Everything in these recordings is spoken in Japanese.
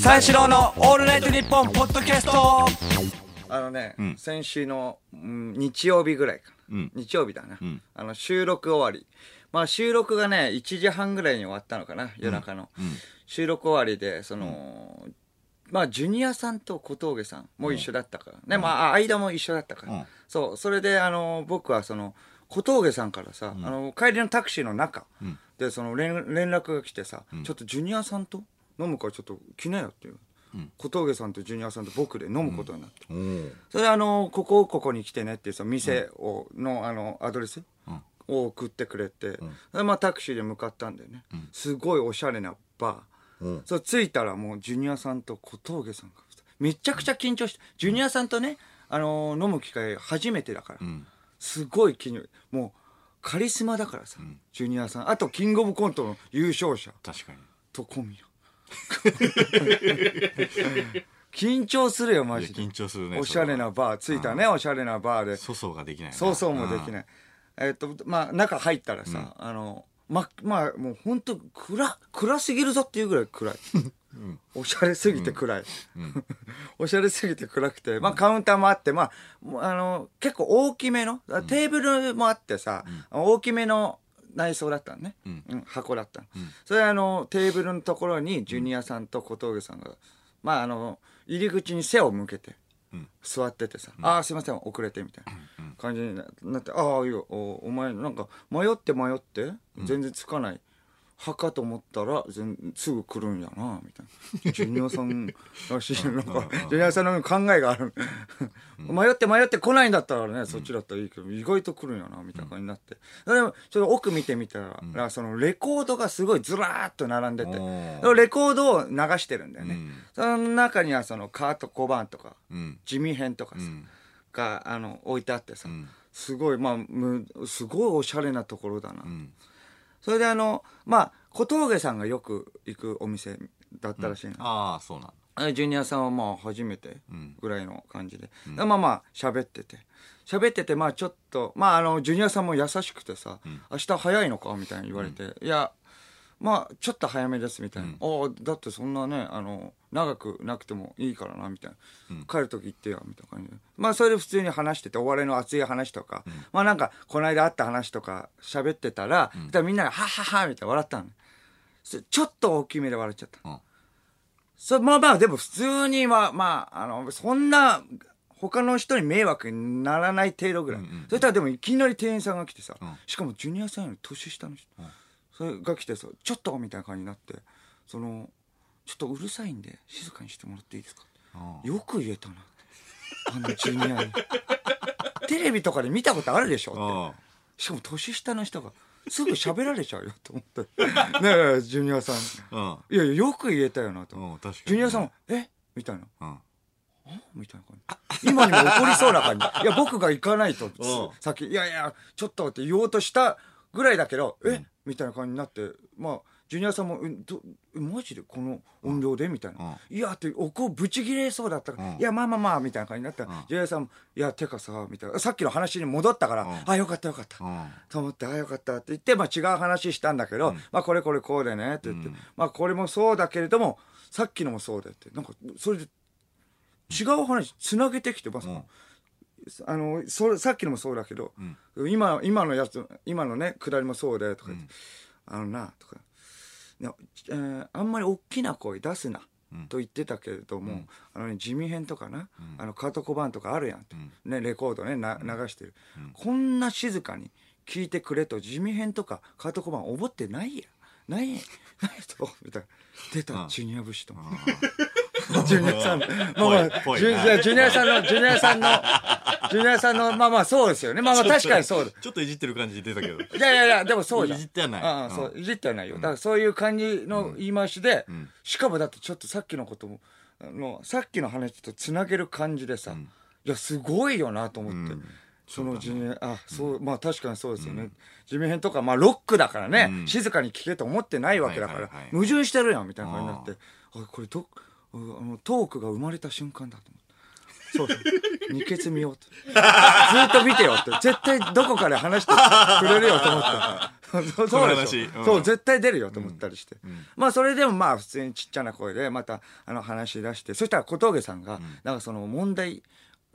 三四郎のオールナイトニッポンポッドキャスト。あのね、ん。先週の、うん日曜日ぐらいかな、うん。日曜日だな、ん。あの収録終わり。まあ収録がね1時半ぐらいに終わったのかな夜中の、うん。収録終わりでその、まあジュニアさんと小峠さんも一緒だったから、ね。まあ間も一緒だったから、うん。そうそれであの僕はその小峠さんからさ、あの帰りのタクシーの中、ん。でその連連絡が来てさ、ちょっとジュニアさんと飲むからちょっと来なよっていう、小峠さんとジュニアさんと僕で飲むことになって、おーそれであのここここに来てねっていうその店を、のあのアドレスを送ってくれて、でまあ、タクシーで向かったんだよね、すごいおしゃれなバー、う。んそう着いたらもうジュニアさんと小峠さんがめちゃくちゃ緊張して。ジュニアさんとね、あの飲む機会初めてだから、ん。すごい緊張もうカリスマだからさ、ジュニアさん。あとキングオブコントの優勝者。確かに。と小宮緊張するよマジで。緊張するねおしゃれなバー着いたねおしゃれなバーで。粗相ができないなそうそうもできない。えっとまあ中入ったらさあのままあもう本当暗暗すぎるぞっていうぐらい暗い。おしゃれすぎて暗い。おしゃれすぎて暗くて。まあカウンターもあってまああの結構大きめのテーブルもあってさ大きめの内装だったのね、うん。箱だったの、それであのテーブルのところにジュニアさんと小峠さんが、まああの入り口に背を向けて座っててさ「ああすいません遅れて」みたいな感じになって「ああいいよおお前なんか迷って迷って全然つかない」派かと思ったら全すぐ来るんやなみたいな。ジュニアさんらしい。なんかジュニアさんの考えがある。迷って迷って来ないんだったらねそっちだったらいいけど意外と来るんやなみたいな感じになって。でもちょっと奥見てみたら、そのレコードがすごいずらーっと並んでてレコードを流してるんだよね、うん。その中にはそのカート・コバーンとか、うん。地味編とかさ、ん。があの置いてあってさ、ん。すごいまあむすごいおしゃれなところだな、んそれであのまあ小峠さんがよく行くお店だったらしいの、ああそうなんだ。あジュニアさんはまあ初めてんぐらいの感じで、でまあまあ喋ってて。喋っててまあちょっとまああのジュニアさんも優しくてさ「明日早いのか?」みたいに言われて「いやまあちょっと早めです」みたいな「ああだってそんなねあの長くなくてもいいからな」みたいな、帰る時行ってよ」みたいな感じで。まあそれで普通に話しててお笑いの熱い話とか、まあなんかこの間あった話とか喋ってたら、そしたらみんなが「はっはっは」みたいな笑ったの。そちょっと大きめで笑っちゃった。うんそまあまあ、でも普通には、まあ、あの、そんな、他の人に迷惑にならない程度ぐらい。そしたらでもいきなり店員さんが来てさ、しかもジュニアさんより年下の人、それが来てさ、ちょっとみたいな感じになって、その、ちょっとうるさいんで静かにしてもらっていいですか？よく言えたな。あのジュニアに。テレビとかで見たことあるでしょって。あしかも年下の人がすぐ喋られちゃうよと思って。ねえ、ジュニアさん。あいやいや、よく言えたよなと。ジュニアさんも、え？みたいな。うんみたいな感じ。今にも怒りそうな感じ。いや、僕が行かないとん、さっき、いやいや、ちょっとって言おうとしたぐらいだけど、え？みたいな感じになって、まあ、ジュニアさんも、えどえマジで？この音量で？みたいな。いや、って、おこぶち切れそうだったから、うん。いや、まあまあまあ、みたいな感じになった。ら、ジュニアさんも、いや、てかさ、みたいな。さっきの話に戻ったから、あ、よかったよかった。うん。と思って、あ、よかったって言って、まあ違う話したんだけど、まあこれこれこうでねって言って、まあこれもそうだけれども、さっきのもそうでって、なんか、それで、違う話、つなげてきてます、んあの、それ、さっきのもそうだけど、今、今のやつ、今のね、下りもそうで、とか言って、あのな、とか、えーあんまり大きな声出すな。と言ってたけれども、あのね、地味編とかな、あのカートコバンとかあるやんって、ね、レコードねな流してる、こんな静かに聞いてくれと地味編とかカートコバン思ってないやない ないとみたいな。出た、ジュニア節とジュニアさん。まあまあジュニアさんのジュニアさんの ジュニアさんのまあまあそうですよね。まあまあ確かにそうだ。ちょっといじってる感じ出たけど。いやいやいや、でもそうじゃん。いじってはない。ああそう、いじってはないよ。だからそういう感じの言い回しで、しかもだってちょっとさっきのことも、あの、さっきの話とつなげる感じでさ、いや、すごいよなと思って。その地味、あ、そう、まあ確かにそうですよね。地味編とか、まあロックだからね、静かに聴けと思ってないわけだから矛盾してるやんみたいな感じになって、あ、これど、あの、トークが生まれた瞬間だと思って。そうそう。二血見ようと。ずっと見てよって。絶対どこかで話してくれるよと思った。そうそうでしょうんそう、絶対出るよと思ったりして。まあ、それでもまあ、普通にちっちゃな声で、また、あの、話し出して、そしたら小峠さんが、なんかその問題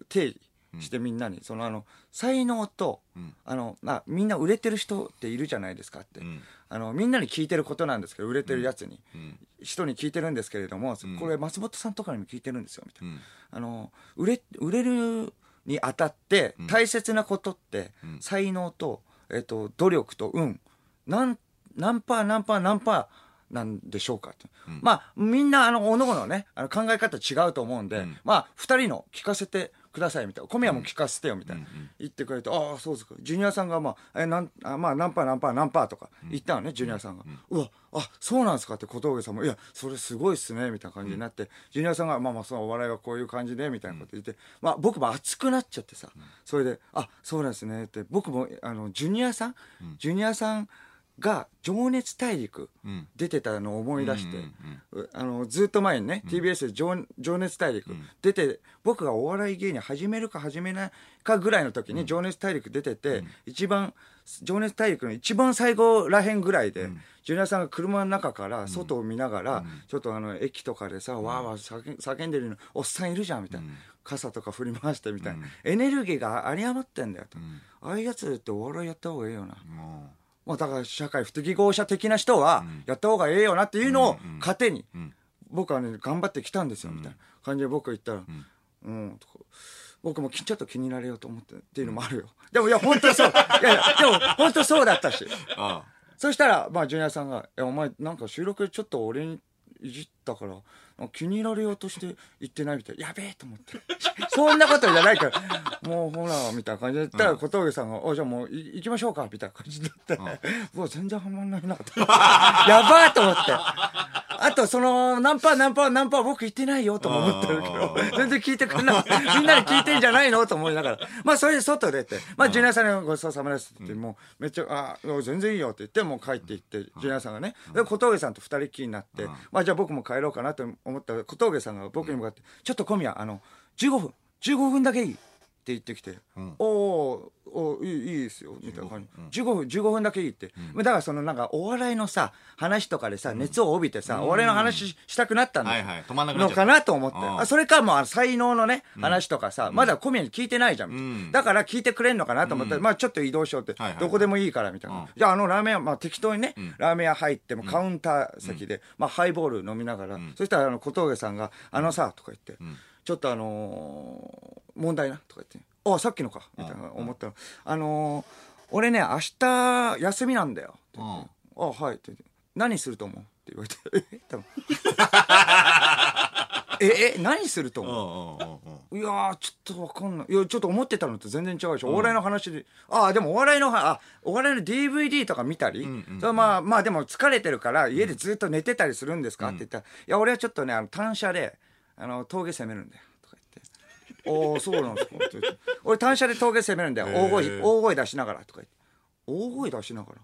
定義してみんなに、そのあの、才能と、あの、まあ、みんな売れてる人っているじゃないですかって。んあの、みんなに聞いてることなんですけど、売れてるやつに。ん。人に聞いてるんですけれども、これ松本さんとかにも聞いてるんですよ、みたいな。うん。あの売れ売れるにあたって大切なことって、ん。才能と,、えっと努力と運。何何パー何パー何パーなんでしょうかって、まあみんなあのおのおのねあの考え方違うと思うんで、ん。まあ2人の聞かせてくださいみたいな。小宮も聞かせてよみたいな、言ってくれてああそうですか。ジュニアさんがまあえなんあまあ何パー何パー何パーとか言ったのね、ジュニアさんが、うわあそうなんですかって小峠さんも。いやそれすごいっすねみたいな感じになって、ジュニアさんがまあまあそのお笑いはこういう感じでみたいなこと言って、まあ僕も熱くなっちゃってさ、それであそうなんですねって。僕もあのジュニアさん、ジュニアさんが「情熱大陸」ん。出てたのを思い出して、あのずっと前にね、TBS で情「情熱大陸」出て、僕がお笑い芸人始めるか始めないかぐらいの時に「情熱大陸」出てて、一番「情熱大陸」の一番最後らへんぐらいで、ジュニアさんが車の中から外を見ながら、ちょっとあの駅とかでさ、わーわー叫叫んでるのおっさんいるじゃんみたいな、傘とか振り回してみたいな、エネルギーが有り余ってんだよと、ああいうやつってお笑いやった方がいいよな、もまあ、だから社会不適合者的な人はやった方がええよなっていうのを糧に僕はね頑張ってきたんですよみたいな感じで僕が言ったら「うん」僕もきちょっと気になれようと思ってっていうのもあるよ。でもいや本当にそう。いやいやでも本当そうだったし。そしたらまあジュニアさんが「いやお前なんか収録でちょっと俺にいじったから気に入られようとして言ってないみたい。やべえと思って。そんなことじゃないから。もうほらみたいな感じで言ったら小峠さんが「おじゃあもうい行きましょうか」みたいな感じで言って、もう全然はまんないなと。やばーと思って。あとその何パー何パー何パー僕言ってないよとも思ってるけど全然聞いてくんない。みんなに聞いてんじゃないのと思いながらまあそれで外出てまあジュニアさんにごちそうさまですって言ってもうめっちゃ「あ全然いいよ」って言ってもう帰って行ってジュニアさんがね。で小峠さんと二人っきりになってまあじゃあ僕も帰ろうかなと思ったら小峠さんが僕に向かって「ちょっと小宮あの15分15分だけいい?」って言ってきて「おおおいいいいですよ」みたいな感じ。15分15分だけいいって。だからそのなんかお笑いのさ話とかでさ熱を帯びてさお笑いの話ししたくなったんだのかなと思って。うん。あそれかもう才能のね話とかさまだ小宮に聞いてないじゃん。だから聞いてくれんのかなと思ってまあちょっと移動しようって。どこでもいいからみたいうん。なじゃああのラーメン屋まあ適当にねラーメン屋入ってもカウンター席でまあハイボール飲みながらそしたらあの小峠さんが「あのさ」とか言ってちょっとあのー問題なとか言って「あさっきのか」みたいな思ったら「あのー俺ね明日休みなんだよ」って言って「あはい」って言って「何すると思う?」って言われて「え多分 ええ何するとうん思う?」うんうんうんいやー、ちょっとわかんない。いや、ちょっと思ってたのと全然違うでしょ。お笑いの話で。ああ、でもお笑いのは、あ、お笑いの DVD とか見たり、んうんそれはまあ、まあでも疲れてるから、家でずっと寝てたりするんですか、って言ったら、いや、俺はちょっとね、あの、単車で、あの、峠攻めるんだよ。おおそうなんですかって言って。俺単車で峠攻めるんだよ。大声、大声出しながら。とか言って。大声出しながら。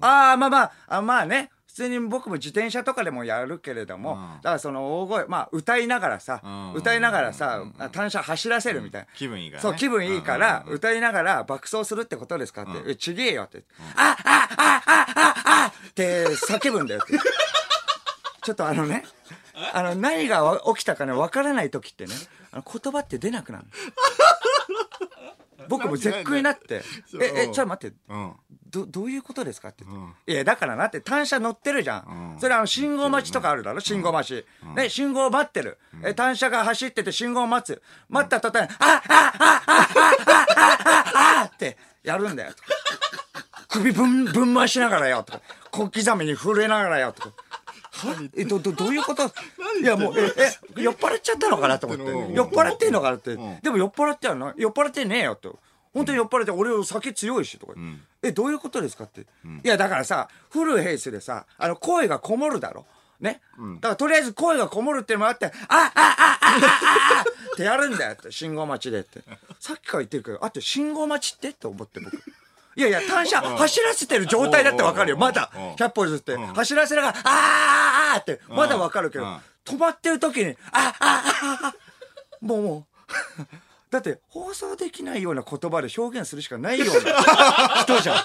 ああ、まあまあ、あまあね。普通に僕も自転車とかでもやるけれども、だからその大声、まあ歌いながらさ、うん歌いながらさ、単車走らせるみたいな。気分いいからねそう、気分いいから、歌いながら爆走するってことですかって、えちげえよって、あ、あ、あ、あ、あ、あって叫ぶんだよって。ちょっとあのね、あの、何がわ起きたかね、わからない時ってね、あの言葉って出なくなる。僕も絶句になって、え、え、ちょっと待って、うんど、どういうことですかって言って。いや、だからなって、単車乗ってるじゃん。それあの、信号待ちとかあるだろ信号待ち。ね、信号待ってる。え、単車が走ってて信号待つ。待った途端に、あ、あ、あ、あ、あ、あ、あ、ってやるんだよ。首ぶん、ぶん回しながらよ。とか、小刻みに震えながらよ。とか。はえ、ど、ど、どういうこと？いや、もう、え、え、酔っ払っちゃったのかなと思って。うん酔っ払ってんの？かなってん。でも酔っ払ってやの酔っ払ってねえよと。本当に酔っ払って、俺酒強いし、とか。え、どういうことですかって。いや、だからさ、フルヘイスでさ、あの、声がこもるだろ。ね？だから、とりあえず声がこもるってのもあって、あ、あ、あ、あ、あ、あ、ってやるんだよって、信号待ちでって。さっきから言ってるけど、あと信号待ちってって思って僕。いやいや、単車走らせてる状態だってわかるよ。まだ、100歩譲って。走らせながら、あーあーって、まだわかるけどうん、止まってる時に、あ、あ、あ、あ、もうもう、だって放送できないような言葉で表現するしかないような 人じゃん。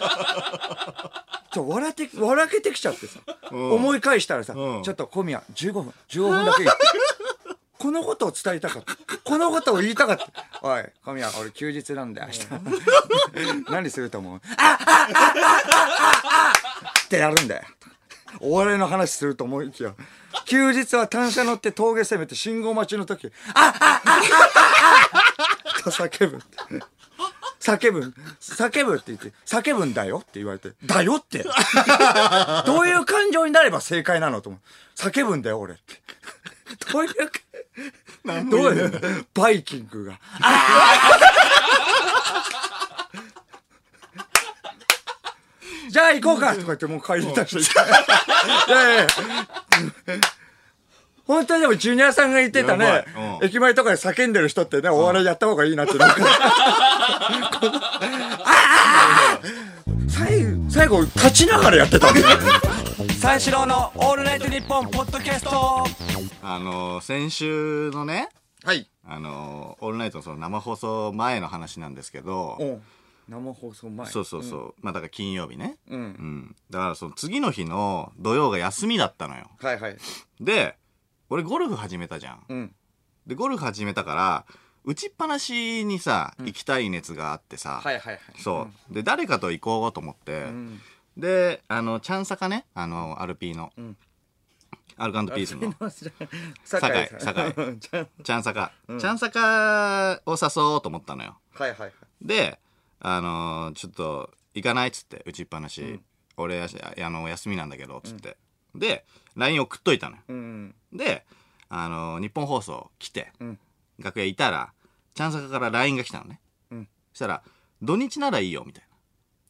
ちょ笑って、笑けてきちゃってさ。うん。思い返したらさ、うん。ちょっと小宮、15分、15分だけ。このことを伝えたかった。このことを言いたかった。おい、小宮、俺休日なんだよ、明日。何すると思う？ああああああってやるんだよ。お笑いの話すると思いきや、休日は単車乗って峠攻めて信号待ちの時、ああああああと叫ぶ。叫ぶ、叫ぶって言って、叫ぶんだよって言われて、だよってどういう感情になれば正解なのと思う。叫ぶんだよ、俺って。どういう、どういう、バイキングが。じゃあ行こうかとか言ってもう帰りたし。い やいやいや。本当にでもジュニアさんが言ってたやねばい、うん。駅前とかで叫んでる人ってね、お笑いやった方がいいなってなんか。このあー。最後、最後、立ちながらやってたんだよ。三四郎のオールナイトニッポンポッドキャストあのー先週のねはい。あのーオールナイトのその生放送前の話なんですけどお生放送前。そうそうそう、まあだから金曜日ねうん。う。うんんだからその次の日の土曜が休みだったのよはいはい。で俺ゴルフ始めたじゃんうん。でゴルフ始めたから打ちっぱなしにさ行きたい熱があってさ、はいはいはい。そう。で誰かと行こうと思って、うん。であのチャンサカねあのアルピーの、ん。アルカンドピースの。酒酒井。酒井。チャン。サカ、チャンサカを誘おうと思ったのよ。はいはいはい。であのーちょっと行かないっつって打ちっぱなし、俺やしあの休みなんだけどっつって、で LINE 送っといたのよ。うん。であのー日本放送来て、うん楽屋いたらチャンサカから LINE が来たのね、うん。そしたら「土日ならいいよ」みたい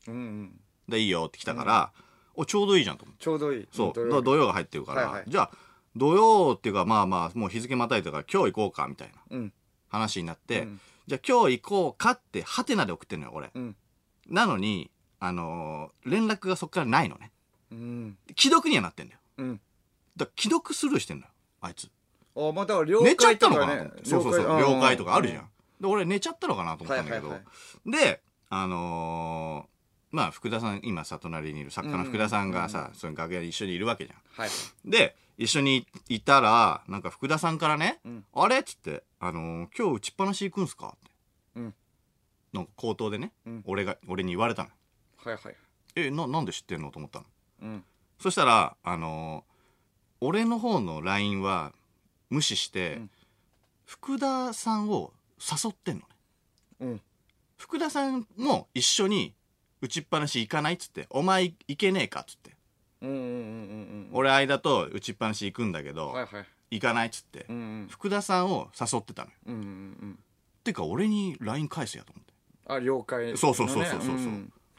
な。うんうん。「でいいよ」って来たから、おちょうどいいじゃんと思って。ちょうどいい。そう、土曜土曜が入ってるから、はいはい。じゃあ土曜っていうかまあまあもう日付またいたから今日行こうかみたいなうん。話になって、うん。じゃあ今日行こうかってハテナで送ってんのよ俺、うん。なのにあのー連絡がそっからないのね。うん。既読にはなってんだよ。うん。だ既読スルーしてんのよあいつあ、また了寝ちゃった解とかねのかなと思っ。てそうそうそう了解とかあるじゃん、ん。で俺寝ちゃったのかなと思ったんだけど、はいはいであのーまあ福田さん今さ隣にいる作家の福田さんがさ、その楽屋で一緒にいるわけじゃんはい。で一緒にいたらなんか福田さんからね「うんあれ?」っつって、あのー今日打ちっぱなし行くんすか?」って、うんなんか口頭でね、うん俺が俺に言われたのはいはい。「えななんで知ってんの?」と思ったのうん。そしたらあのー俺の方の LINE は無視して、うん福田さんを誘ってんのねうん。福田さんも一緒に打ちっぱなし行かないっつって「お前行けねえか」っつってうんうんうんうんうん。俺間と打ちっぱなし行くんだけど、はいはい。行かないっつって、うんうん。福田さんを誘ってたのようんうんうん。てか俺に LINE 返せやと思ってあ、了解。そうそうそうそうそうそう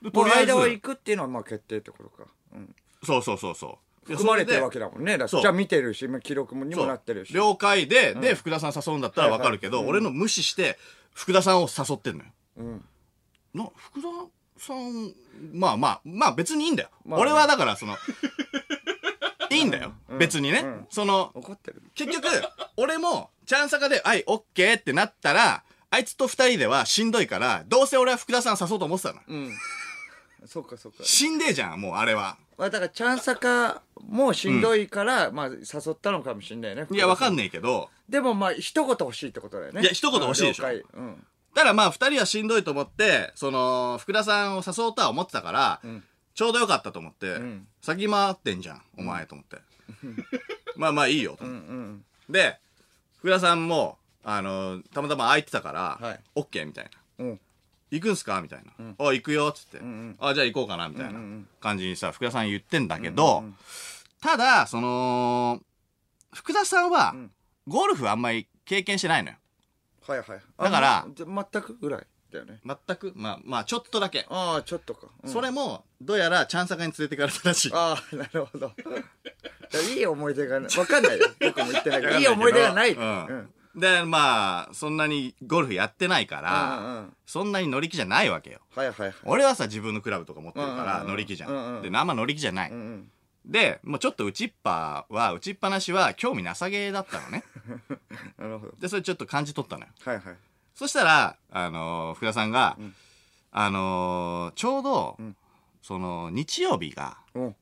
う間はず行くっていうのはまあ決定ってことか。うん。そうそうそうそうで含まれてるわそけだもんね。だからそう。じゃあ見てるし、まあ記録もにもなってるし。了解で、で福田さん誘うんだったらわかるけど、俺の無視して福田さんを誘ってんのよ。うん。な福田さんまあまあまあ別にいいんだよ、まあ俺はだからその いいんだよ、うん。別にね、うん。その怒ってる。結局俺もチャンサカで「はいオッケー」ってなったらあいつと二人ではしんどいからどうせ俺は福田さん誘おうと思ってたの。うん。そうかそうか。しんでえじゃんもうあれはまあだからチャンサカもしんどいから、まあ誘ったのかもしんないね。いやわかんない。ねえけどでもまあ一言欲しいってことだよね。いや一言欲しいでしょうん了解うん。ただまあ二人はしんどいと思ってその福田さんを誘おうとは思ってたから、んちょうどよかったと思って、ん先回ってんじゃんお前と思って、まあまあいいよとうん思って、うん。で福田さんもあのたまたま空いてたから、はいオッケーみたいなうん。行くんすか？みたいな。あ、行くよっつって。んあ、じゃあ行こうかなみたいなうんうん感じにさ、福田さん言ってんだけど、うんうんただ、その、福田さんはん、ゴルフあんまり経験してないのよ。はいはい。だから全くぐらいだよね。全く、まあ、まあ、ちょっとだけ。ああ、ちょっとか。うんそれも、どうやら、チャンサカに連れてかれたらしい。ああ、なるほど。いい思い出がない。わかんないよ。僕も言ってないから。いい思い出がない。うんで、まあ、そんなにゴルフやってないから、うんうんうんそんなに乗り気じゃないわけよ。はいはいはい。俺はさ、自分のクラブとか持ってるから、うんうんうん乗り気じゃん。うんうんで、あんま乗り気じゃない。うんうん。で、もうちょっと打ちっぱは、打ちっぱなしは興味なさげだったのね。なるほどでそれちょっと感じ取ったのよはいはいそしたら、あのー福田さんが、あのーちょうど、んその日曜日がうん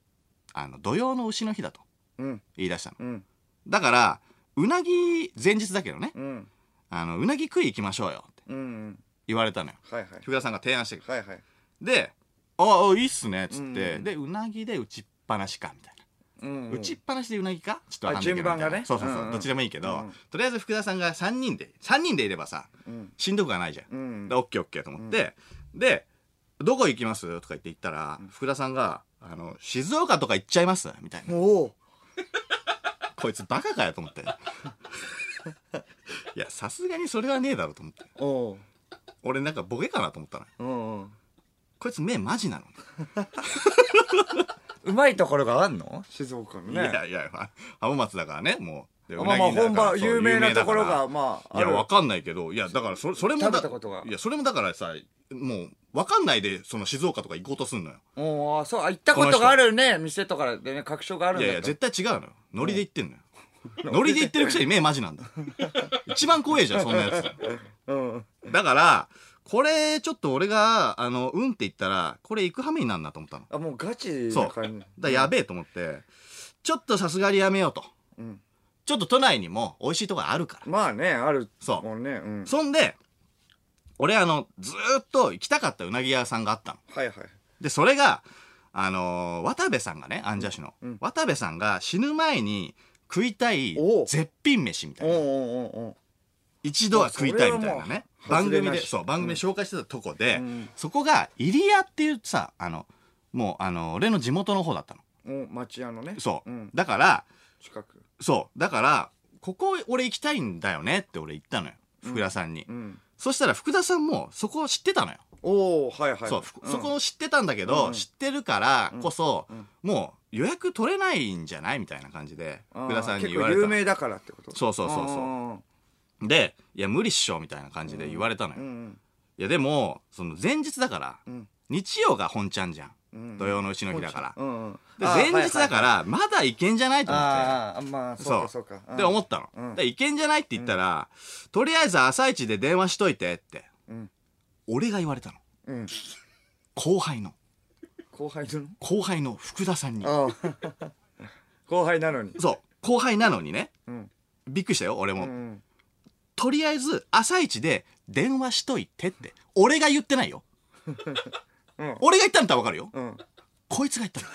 あの土曜の牛の日だとうん言い出したのうんだからうなぎ前日だけどね。うん。あのうなぎ食い行きましょうよってうんうん。言われたのよ。はいはい。福田さんが提案してくるはいはい。で「ああいいっすね」っつって、うんでうなぎで打ちっぱなしかみたいな、うん打ちっぱなしでうなぎか？ちょっとわかんないけど。あ順番がね。そうそうそう、うんうん。どっちでもいいけど、うんとりあえず福田さんが3人で3人でいればさうん。しんどくはないじゃん、うんでオッケーオッケーと思って、で「どこ行きます?」とか言って言ったら、福田さんが「あの静岡とか行っちゃいます?」みたいな。おおこいつバカかよと思って。いやさすがにそれはねえだろうと思って。おお俺なんかボケかなと思ったのよ。うんうん。こいつ目マジなの、うまいところがあんの？静岡のいねやいやまあ浜松だからねもう。でまあまあ本場有名なところがまあいや、あるわかんないけど、いや、だからそれ、もだいや、それもだからさ、もう、わかんないで、その静岡とか行こうとすんのよ。おおそうあ行ったことがあるね店とかでね確証があるんだいやいや、と絶対違うのよ。ノリで言ってんのよ。ノリで言ってるくせに目マジなんだ。一番怖えじゃん、そんなやつ。うんだから、これ、ちょっと俺が、あの、うんって言ったら、これ行くはめになんなと思ったの。あもうガチそう。だやべえと思って、ちょっとさすがにやめようと。うんちょっと都内にも美味しいとこあるから。まあねあるそうもんね。うん。そんで、俺あの、ずーっと行きたかったうなぎ屋さんがあったの。はいはい。で、それが、あのー渡部さんがね、アンジャッシュの、うん。渡部さんが死ぬ前に食いたいおう絶品飯みたいな。おう。おうおうおう。一度は食いたいみたいなね。それはもう番組で、外れなし。そう、番組で紹介してたとこで、うん。そこが、入谷っていうさ、あの、もう、あの、俺の地元の方だったの。お町屋のね。そう。ん。だから、近くそう。だから、ここ俺行きたいんだよねって俺言ったのよ。福田さんに。うん。そしたら福田さんもそこを知ってたのよ。おおはいはい。そう、ふん。そこを知ってたんだけど、うん。知ってるからこそ、うん。もう予約取れないんじゃないみたいな感じで、福田さんに結言われた有名だからってこと？そうそうそうそう。そで、いや、無理っしょ、みたいな感じで言われたのよ。いうんや、でも、その前日だから、うん。日曜が本ちゃんじゃん。うん土曜のうちの日だから。うんうん。で、あ前日だかはいら、まだいけんじゃないと思って。あーあーまあそうかそうか。で、思ったの。うん。で、いけんじゃないって言ったら、とりあえず朝一で電話しといてって、うん。俺が言われたの。うん。後輩の、後輩の？後輩の福田さんに。後輩なのに。そう、後輩なのにね、うん。びっくりしたよ、俺も。うん。とりあえず、朝一で電話しといてって、俺が言ってないよ。うん俺が言ったんだったらわかるよ。うんこいつが言ったの。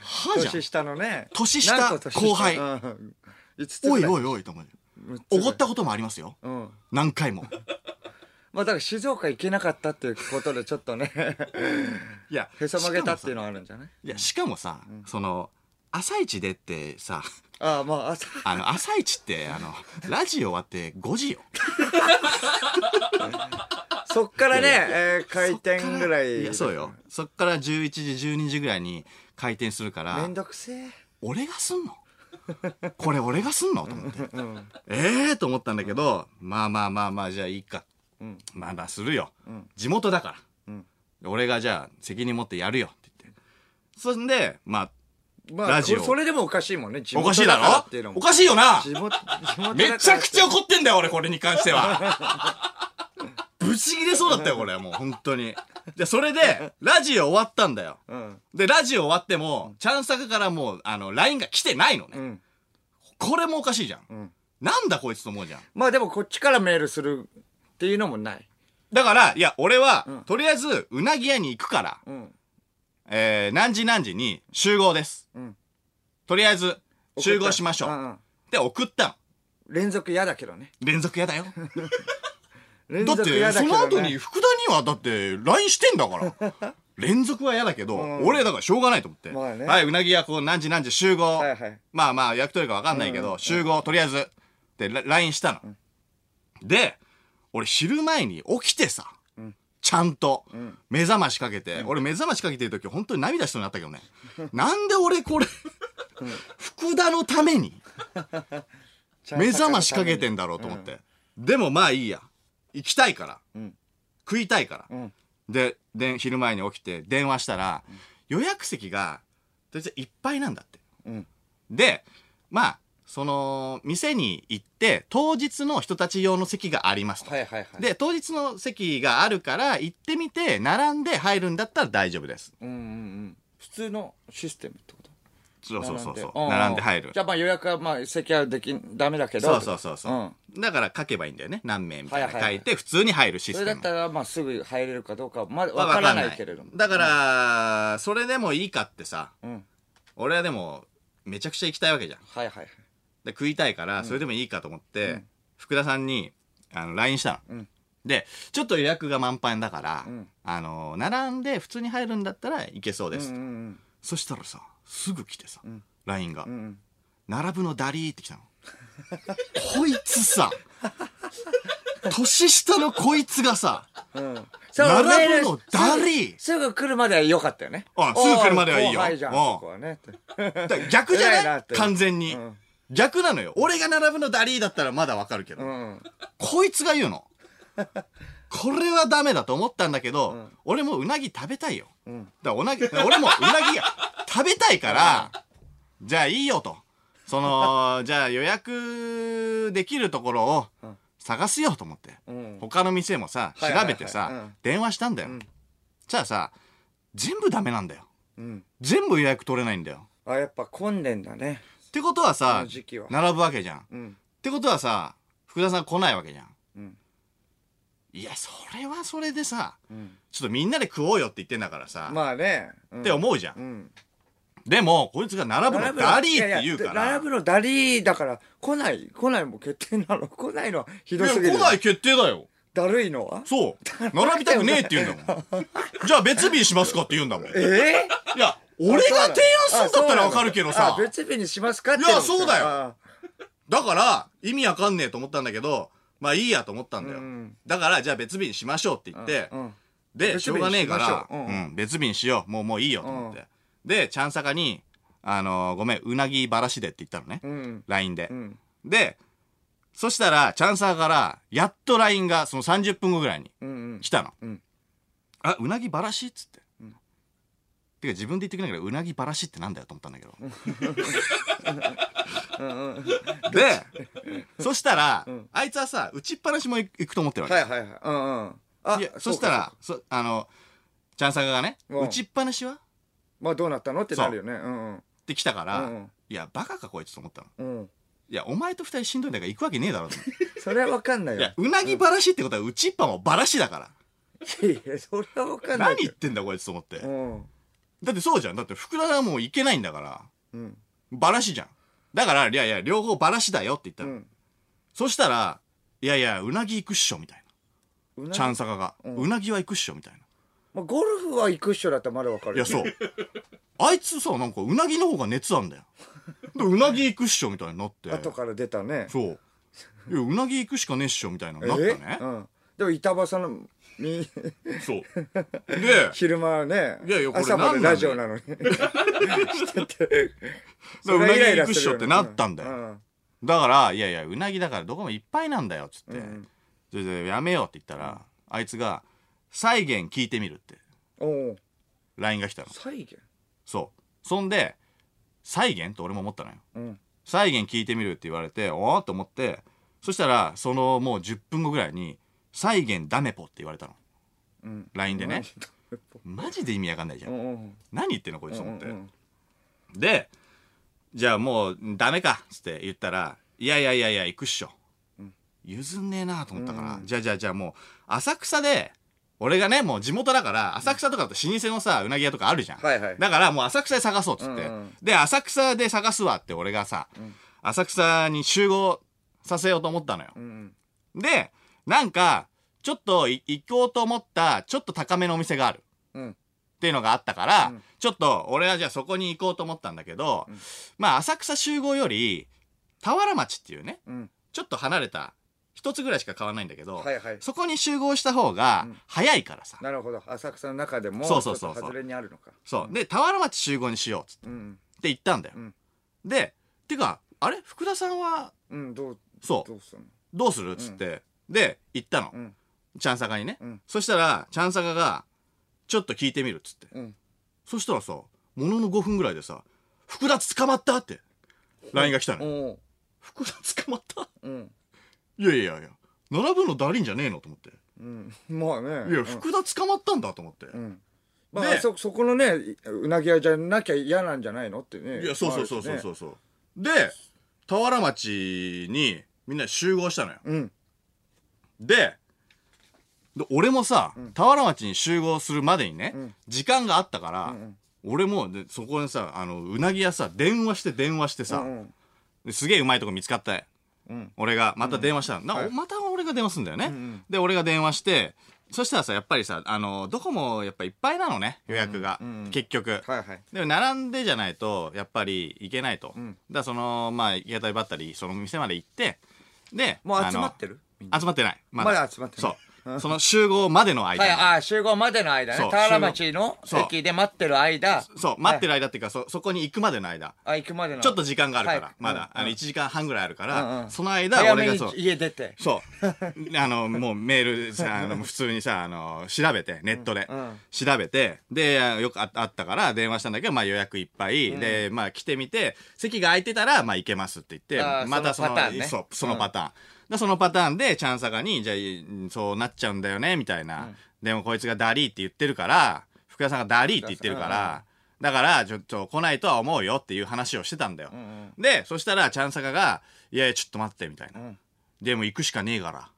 はじゃん年。下のね年下何個後輩うん五つぐらおいおいおいと思う。六つぐらいおごったこともありますよ。うん何回も。まあだから静岡行けなかったっていうことでちょっとね いや、へそ曲げたっていうののはあるんじゃない？いや、しかもさ、その、朝一でってさ、ああまあ朝あの、朝一って、あの、ラジオ終わって5時よ。そっからね、えー開店ぐらい。いや、そうよ。そっから11時、12時ぐらいに開店するからめん、どくせえ。俺がすんの？これ俺がすんの？と思って。うん。ええー？と思ったんだけど、まあまあまあまあ、じゃあいいか。うん。まあまあするよ。うん。地元だから。うん。俺がじゃあ責任持ってやるよって言って。そんで、まあ、まあラジオ。それでもおかしいもんね。地おかしいだろ？おかしいよな。めちゃくちゃ怒ってんだよ、俺、これに関しては。ぶち切れそうだったよ、これ、もう、本当に。で、それで、ラジオ終わったんだよ。うんで、ラジオ終わっても、チャンサカからもう、あの、LINE が来てないのね。うんこれもおかしいじゃん。うんなんだこいつと思うじゃん。まあでもこっちからメールするっていうのもないだから、いや、俺は、うんとりあえず、うなぎ屋に行くから、うんえー、何時何時に集合です。うんとりあえず、集合しましょう。んんで、送ったの。連続嫌だけどね連続屋だよ。連だって、その後に福田にはだって LINE してんだから。連続は嫌だけど、うん俺だからしょうがないと思って。まあねはい、うなぎ屋こう何時何時集合。はいはいまあまあ、焼き鳥かわかんないけど、うん集合、とりあえず。で、ラ LINE したの。で、俺昼前に起きてさ、んちゃんと、ん目覚ましかけて、俺目覚ましかけてる時本当に涙しそうになったけどね。なんで俺これ、福田のた めに、目覚ましかけてんだろうと思って。でもまあいいや。行きたいから。うん食いたいから。うんで、で、昼前に起きて電話したら、予約席が、とりあえずいっぱいなんだって。うんで、まあ、その、店に行って、当日の人たち用の席がありますと。はいはいはい。、で、当日の席があるから、行ってみて、並んで入るんだったら大丈夫です。うんうんうん。普通のシステムってこと？そうそうそうそう。並んで入るじ。ゃあまあ予約はまあ席はできん、ダメだけど。そうそうそうそう、んだから書けばいいんだよね。何名みたいな書いて、普通に入るシステム。それだったらまあすぐ入れるかどうかはまだまあわからないけれども。だから、それでもいいかってさ、うん。俺はでも、めちゃくちゃ行きたいわけじゃん。はいはいはい。で、食いたいから、それでもいいかと思って、福田さんに、あの、LINE したの。うんで、ちょっと予約が満帆だから、うんあの、並んで普通に入るんだったらいけそうです。そしたらさ、すぐ来てさ、ん LINE が。並ぶのダリーって来たの。こいつさ、年下のこいつがさ、うん。並ぶのダリーすぐ来るまでは良かったよね。あすぐ来るまではいいよ後輩じゃん、うんそこはね。だから逆じゃな 偉いないって完全に、うん逆なのよ。俺が並ぶのダリーだったらまだわかるけど、うん。こいつが言うの。これはダメだと思ったんだけど、ん俺もうなぎ食べたいよ。うん。だからおなぎ、俺もうなぎが食べたいから、じゃあいいよと。その、じゃあ予約できるところをうん探すよと思って。うん。他の店もさ、調べてさ、うん電話したんだよ。んそしたらさ、全部ダメなんだよ。うん。全部予約取れないんだよ。あ、やっぱ混んでんだね。ってことはこさの、時期は。並ぶわけじゃん。っうん。てことはさ、福田さん来ないわけじゃん。うん。いや、それはそれでさ、うん。ちょっとみんなで食おうよって言ってんだからさ、まあね。っって思うじゃん。うん。でも、こいつが並ぶのダリーって言うから。並ぶのダリーだから、来ない、来ないも決定なの。来ないのはひどすぎる。来ない決定だよ。だるいのは？そう。並びたくねえって言うんだもん。じゃあ別日にしますかって言うんだもん。いええや、俺が提案するんだったらわかるけどさあ、別日にしますかっていやそうだよよ。だから、意味わかんねえと思ったんだけど、まあいいやと思ったんだよ。うんだから、じゃあ別日にしましょうって言って、うん。で、しょうがねえから、うん、別日にしよう。もう、もういいよと思って。で、ちゃんさかに、あのーごめん、うなぎばらしでって言ったのね。うん。LINE でう。ん。で、そしたら、チャンサーから、やっと LINE が、その30分後ぐらいにうんうん。来たの。うんあ、うなぎばらしっつって。てか自分で言ってくれないから、うなぎばらしってなんだよと思ったんだけど。で、そしたら、あいつはさ、打ちっぱなしも行くと思ってるわけ。はいはいはい。うんうん。あいや、そしたら、そあの、チャンサーがね、うん打ちっぱなしはっまあどうなったの？ってなるよね。うんうん。て来たから、うんうんいや、バカかこいつと思ったの。うん。いや、お前と二人しんどいんだから行くわけねえだろと思って。それはわかんないよ。いや、うなぎばらしってことは、打ちっぱもばらしだから。いや、それはわかんない。何言ってんだこいつと思って。うん。だってそうじゃん。だって福田はもういけないんだから。うん。バラシじゃん。だから、いやいや、両方バラシだよって言ったの。うん。そしたら、いやいや、うなぎ行くっしょ、みたいうな。なチャンサカが、うんうなぎは行くっしょ、みたいな。まあ、ゴルフは行くっしょだったらまだわかるいや、そう。あいつさ、なんか、うなぎの方が熱あんだよ。でうなぎ行くっしょ、みたいになって。後から出たね。そう。いや、うなぎ行くしかねえっしょ、みたいなのになったねえ？うん。でも板場さんの、み、そう。で、昼間はね、いやいやこれ朝までラジオなのに。してて。うなぎ行くっしょってなったんだよ。うんだから、いやいや、うなぎだからどこもいっぱいなんだよ、つって。うんそれで、やめようって言ったら、あいつが、再現聞いてみるって、おう LINE が来たの。再現？そう。そんで、再現と俺も思ったのよ。うん。再現聞いてみるって言われて、おーっと思って、そしたら、そのもう10分後ぐらいに、再現ダメポって言われたの。うん。LINE でね。マジで意味わかんないじゃ。うんんうん。何言ってんのこいつと思って。うんうんで、じゃあもうダメかっつって言ったら、いやいやいやいや、行くっしょ。譲んねえなと思ったから、じゃあじゃあじゃあもう、浅草で、俺がね、もう地元だから、浅草とかだと老舗のさ、うなぎ屋とかあるじゃん。はいはいだからもう浅草で探そうっつって。うんうんで、浅草で探すわって俺がさ、浅草に集合させようと思ったのよ。うんで、なんか、ちょっとい行こうと思った、ちょっと高めのお店がある。うん。っていうのがあったから、うんちょっと俺はじゃあそこに行こうと思ったんだけど、まあ浅草集合より、田原町っていうね、うん。ちょっと離れた、一つぐらいしか買わないんだけど、はいはいそこに集合した方が早いからさ。なるほど。浅草の中でも、そうそうそうそうちょっと外れにあるのか。そう。で、田原町集合にしようっつってうん。って言ったんだよ。うんで、てか、あれ？福田さんは、うん、どう、そうどうすんの？どうするっつって、で、行ったの。うん。チャンサカにね。うんそしたら、チャンサカが、ちょっと聞いてみるっつって。うん。そしたらさ、ものの5分ぐらいでさ、福田捕まったって、LINE が来たのよ。おう福田捕まった？うんいやいやいや並ぶのダリンじゃねえのと思って。うん。まあね。いや福田捕まったんだと思って、うん。まあでそそこのねうなぎ屋じゃなきゃ嫌なんじゃないのってね。いやそうそうそうそうまあそうそう。で田原町にみんな集合したのよ。うん。でで俺もさ、田原町に集合するまでにね、ん。時間があったから、ん俺もでそこにさあのうなぎ屋さ電話して電話してさ、うんですげえうまいとこ見つかったうん俺がまた電話したの、なはい。また俺が電話すんだよね、んうん。で俺が電話してそしたらさやっぱりさあのどこもやっぱいっぱいなのね予約が、うんうん。結局、はいはい。でも並んでじゃないとやっぱり行けないと、ん。だからそのまあ行き当たりばったりその店まで行ってでもう集まってる？集まってない。ままだ集まってない。そうその集合までの間。に、はいああ集合までの間そうね田原町のそう駅で待ってる間。そう。待ってるる間っていうか、そそこに行くまでの間。あ行くまでの。ちょっと時間があるから、はい。まだ、うんあの1時間半ぐらいあるから、うんうん。その間俺がそう。家出て。そう。あの、もうメールさ、あの、普通にさ、あの、調べて、ネットで、うんうん。調べて、で、よくああったから電話したんだけど、まあ予約いっぱい、で、まあ来てみて、席が空いてたら、まあ行けますって言って、またその、そう、そのパターン。でそのパターンで、チャンサガに、じゃあ、そうなっちゃうんだよね、みたいな。でもこいつがダリーって言ってるから、福田さんがダリーって言ってるから、だから、ちょっと来ないとは思うよっていう話をしてたんだよ。んで、そしたら、チャンサガが、いやいや、ちょっと待って、みたいな。んでも行くしかねえから。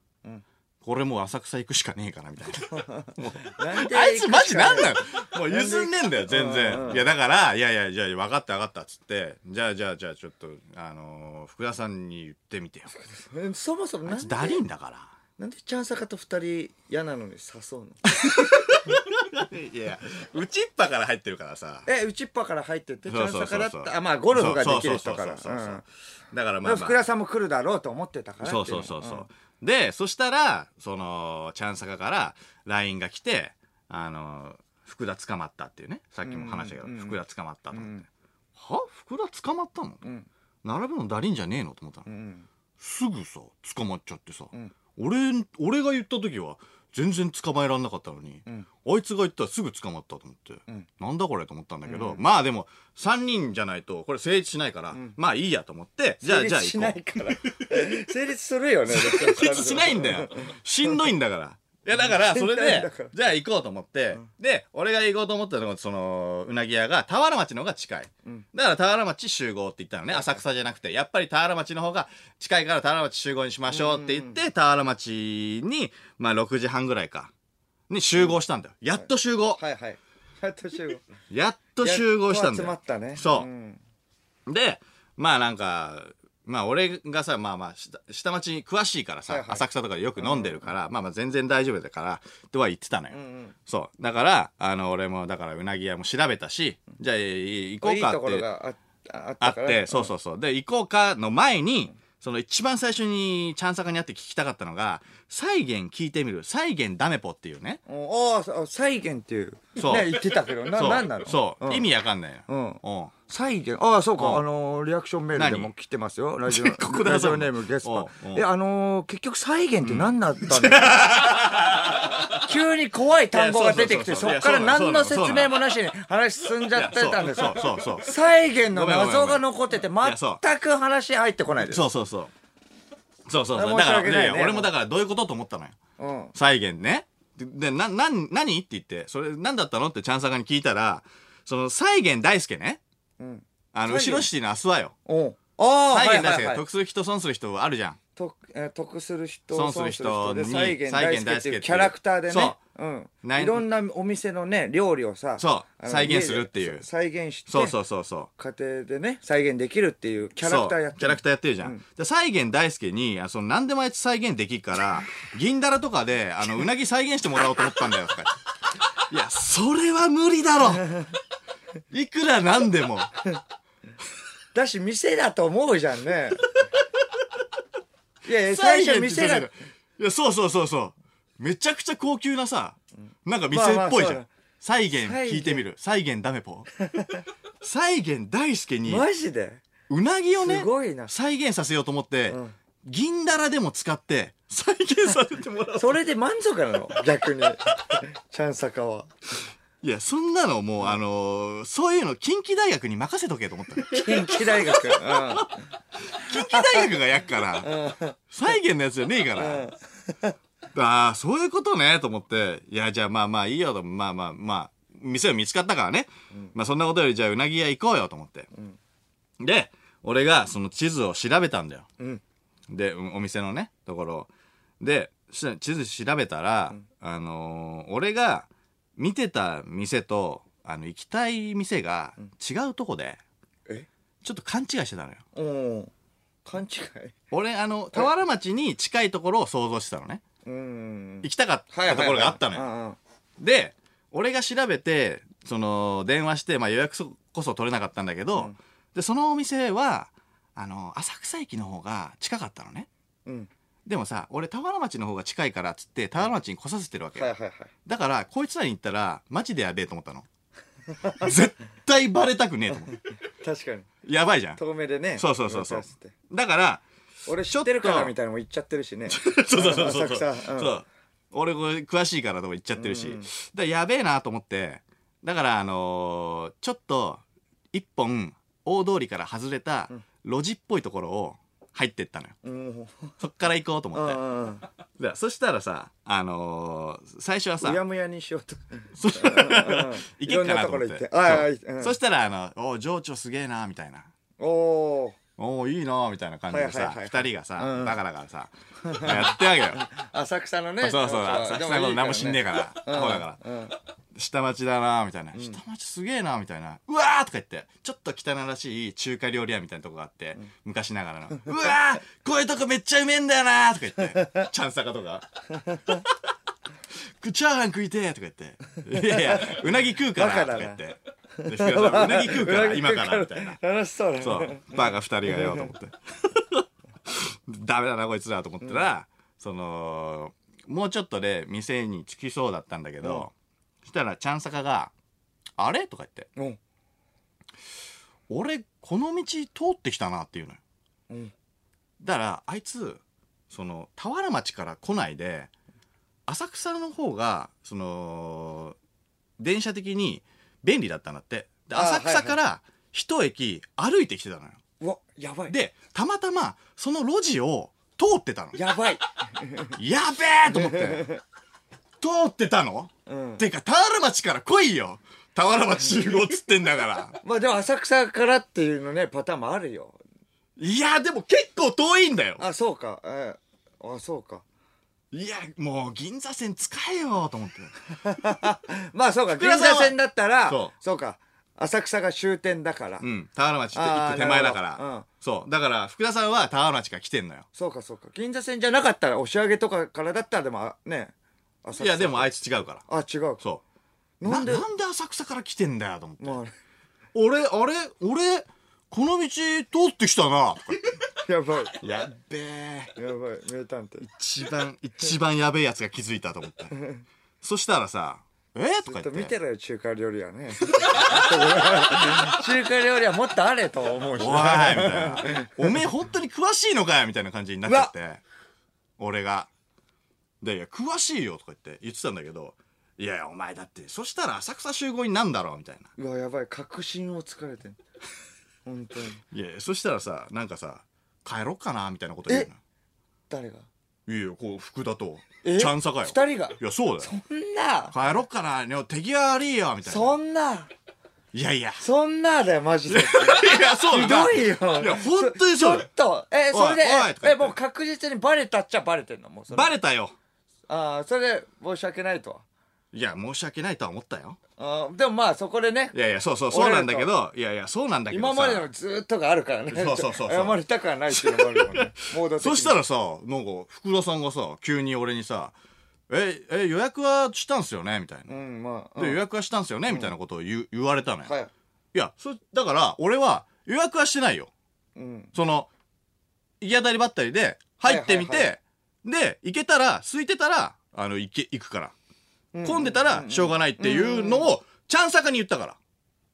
んこれもう浅草行くしかねえから、みたいな。あいつマジなんだだよもう譲んねえんだよ、全うんう然。ん。いや、だから、いやいや、じゃあ分かった分かったっつって、じゃあじゃあじゃあちょっと、あのー福田さんに言ってみてよ。そもそもなんでダリンだから。なんでチャンサカと二人嫌なのに誘うの？いや、内っ端から入ってるからさ。え内っ端から入ってってチャンそうそうそう。そうサカだったあまあゴルフができる人から。だからまあ、まあ、福田さんも来るだろうと思ってたからそうそうそうそう、のでそしたらそのチャンサカから LINE が来てあの福田捕まったっていうね。さっきも話したけど、うんうん。福田捕まったと思って、うん。は？福田捕まったの、ん。並ぶのダリンじゃねえの？と思ったの、うん。すぐさ捕まっちゃってさ、ん。俺俺が言った時は全然捕まえらんなかったのに、ん。あいつが言ったらすぐ捕まったと思って、ん。なんだこれと思ったんだけど、まあでも3人じゃないとこれ成立しないから、まあいいやと思ってじゃあじゃあ成立し行こう。ないから。成立するよね 成立しないんだよ。しんどいんだから。いや、だから、それでじゃあ行こうと思って、で、俺が行こうと思ったのが、その、うなぎ屋が、田原町の方が近い。だから、田原町集合って言ったのね。浅草じゃなくて、やっぱり田原町の方が近いから、田原町集合にしましょうって言って、田原町に、まあ、6時半ぐらいか、に集合したんだよ。やっと集合。はいはい。やっと集合。やっと集合したんだよ。集ま。ったね。そうん。で、まあなんか、まあ俺がさ、まあまあ下、下町に詳しいからさ、はいはい浅草とかでよく飲んでるから、まあまあ全然大丈夫だから、とは言ってたのよ。うんうんそう。だから、あの、俺も、だからうなぎ屋も調べたし、じゃあい行こいういところかってがあああっあたからって、そうそうそう。で、行こうかの前に、その一番最初にチャンサカに会って聞きたかったのが、再現聞いてみる。再現ダメポっていうね。おお再現っていうそうね言ってたけどなそうなんなの？そう、ん意味わかんないよ。うんうん。再現ああそうか。うん。あのーリアクションメールでも何？来てますよ。ラジオラジオネームゲスパ。うんうん。えあのー結局再現って何だったんだ 急に怖い単語が出てきてそっから何の説明もなしに話進んじゃってたんですよ。そうそうそうそう。再現の謎が残ってて全く話入ってこないです。そうそうそう。そうそうそう。申だから、ね俺もだからどういうことと思ったのよ。うん。再現ね。で、でな、な、何？って言って、それ何だったの？ってチャンサカに聞いたら、その再現大輔ね。うん。あの、後ろシティの明日はよ。おう。ああ再現大輔、はいはいはい。得する人損する人あるじゃん。得えー得する人損する人に再現大輔っていう再現大輔っていう。キャラクターでそねうん。ないいろんなお店のね料理をさそう。あの再現するっていう。家で再現してそうそうそうそう。家庭でね再現できるっていうキャラクターやってそうキャラクターやってるじゃん。うん。で再現大輔に、あその、何でもあいつ再現できるから、銀だらとかで、あの、うなぎ再現してもらおうと思ったんだよ、とか。いや、それは無理だろ いくらなんでも。だし店だと思うじゃんね。いやいや最初店がいや、そうそうそうそう。めちゃくちゃ高級なさ、なんか店っぽいじゃん。まあまあそうだ再現聞いてみる。再現ダメポ。再現大輔に、マジで？うなぎをね再現させようと思って、ん。銀だらでも使って再現させてもらおう。それで満足なの？逆に。チャンサカはいやそんなのもう、あのーそういうの近畿大学に任せとけと思ったの 近畿大学、うん、近畿大学が焼くから、再現のやつじゃねえから。ああ、そういうことね、と思って。いや、じゃあまあまあいいよと、まあまあまあ、店が見つかったからね。まあそんなことより、じゃあうなぎ屋行こうよと思って。で、俺がその地図を調べたんだよ。んで、お店のね、ところ。で、そしたら地図調べたら、あのー俺が見てた店と、あの、行きたい店が違うとこで、え？ちょっと勘違いしてたのよ。勘違い？俺、あの、田原町に近いところを想像してたのね。うん。行きたかったところがあったのよ。よで、俺が調べて、その、電話して、まあ予約こそ取れなかったんだけど、で、そのお店は、あの、浅草駅の方が近かったのね。うんでもさ、俺、田原町の方が近いからっつって、田原町に来させてるわけよ。はいはいはいだから、こいつらに行ったら、マジでやべえと思ったの。絶対バレたくねえと思って。確かにやばいじゃん。遠目でねそうそうそうそうだから、俺知ってるからみたいなのも言っちゃってるしねそうそうそうそう。うんそう。俺これ詳しいからとか言っちゃってるし。うんうんだやべえなと思って、だからあのーちょっと、一本、大通りから外れた、路地っぽいところを入ってったのよ。うんそっから行こうとう思って。そしたらさ、あのー最初はさう、やむやにしようと。そう。んうん行けっかなと思って。そう。うん。そしたら、あの、お情緒すげえなみたいな。おおいいなみたいな感じでさ、二人がさ、うん。バカだからさ、やってわけよ。浅草のね。そうそう、浅草のこと何も知んねえから、うん。そうだから。うん下町だなみたいな、下町すげえなみたいな。うわーとか言って。ちょっと汚らしい中華料理屋みたいなとこがあって、昔ながらの。うわーこういうとこめっちゃうめえんだよなとか言って。ちゃんさかとか。チャーハン食いてーとか言って。いやいやうなぎ食うからとか言って。で福田さんうなぎ食うから今からみたいな。楽しそうだね。そう。バカ二人がよと思って。ダメだなこいつらと思ったら、そのもうちょっとで店に着きそうだったんだけど、そしたらちゃんさかが「あれ?」とか言って。うん「俺この道通ってきたな」っていうのよ、うん。だからあいつその田原町から来ないで浅草の方がその電車的に便利だったんだって。で浅草から一駅歩いてきてたのよ、うわやばい。でたまたまその路地を通ってたのやばい。やべえと思って 通ってたの、うん。てか田原町から来いよ。田原町集合っつってんだから。まあでも浅草からっていうのねパターンもあるよ。いやでも結構遠いんだよ。あそうか。えーあそうか。いやもう銀座線使えよと思って。まあそうか。銀座線だったらそそううか。浅草が終点だから。うん。田原町って一個手前だから。うん。そう。だから福田さんは田原町から来てんのよ。そうかそうか。銀座線じゃなかったら押し上げとかからだったらでもあねいやでもあいつ違うから。あ違うそう。なんで？なんで浅草から来てんだよと思って。まあ俺あれ？俺？この道通ってきたな。やばい。やっべえ。やばい。名探偵。一番一番やべえやつが気づいたと思って そしたらさ「えとか言って。見てろよ中華料理はね。中華料理はもっとあれと思うし。おいみたいな。おめえ本当に詳しいのかよみたいな感じになっちゃって。俺が。で、いや、詳しいよとか言って言ってたんだけど、いやいや、お前だって、そしたら浅草集合になんだろうみたいな。うわやばい確信をつかれてん本当にいやいや、そしたらさ、なんかさ、帰ろっかなみたいなこと言う誰が？の。いやいや、こう、福田と、え？ちゃんさかよ。二人が？いや、そうだよ。そんな帰ろっかな、いや手際悪いよ、みたいな。そんないやいや。そんなだよマジで いや、そうひだ。どいよいや、本当にそうちょっとえそれでおいおいとか言ってえもう確実にバレたっちゃバレてんのもうそれバレたよ。ああそれで申し訳ないといや、申し訳ないとは思ったよ。あーでもまあそこでねいやいや、そうそう、そうなんだけど、いやいや、そうなんだけどさ。今までのずーっとがあるからね。そうそうそうそう。謝りたくはないっていうのもあるもんねモード的にそしたらさ、なんか、福田さんがさ、急に俺にさ、え、え、予約はしたんすよね？みたいな。うんまあ、で、うん。予約はしたんすよね？みたいなことを言う言われたのよ。はい。いや、そ、だから、俺は予約はしてないよ。うん。その、行き当たりばったりで、入ってみて、はいはいで、行けたら、空いてたら、あの、行け、行くから。混んでたら、しょうがないっていうのを、ちゃんさかに言ったから。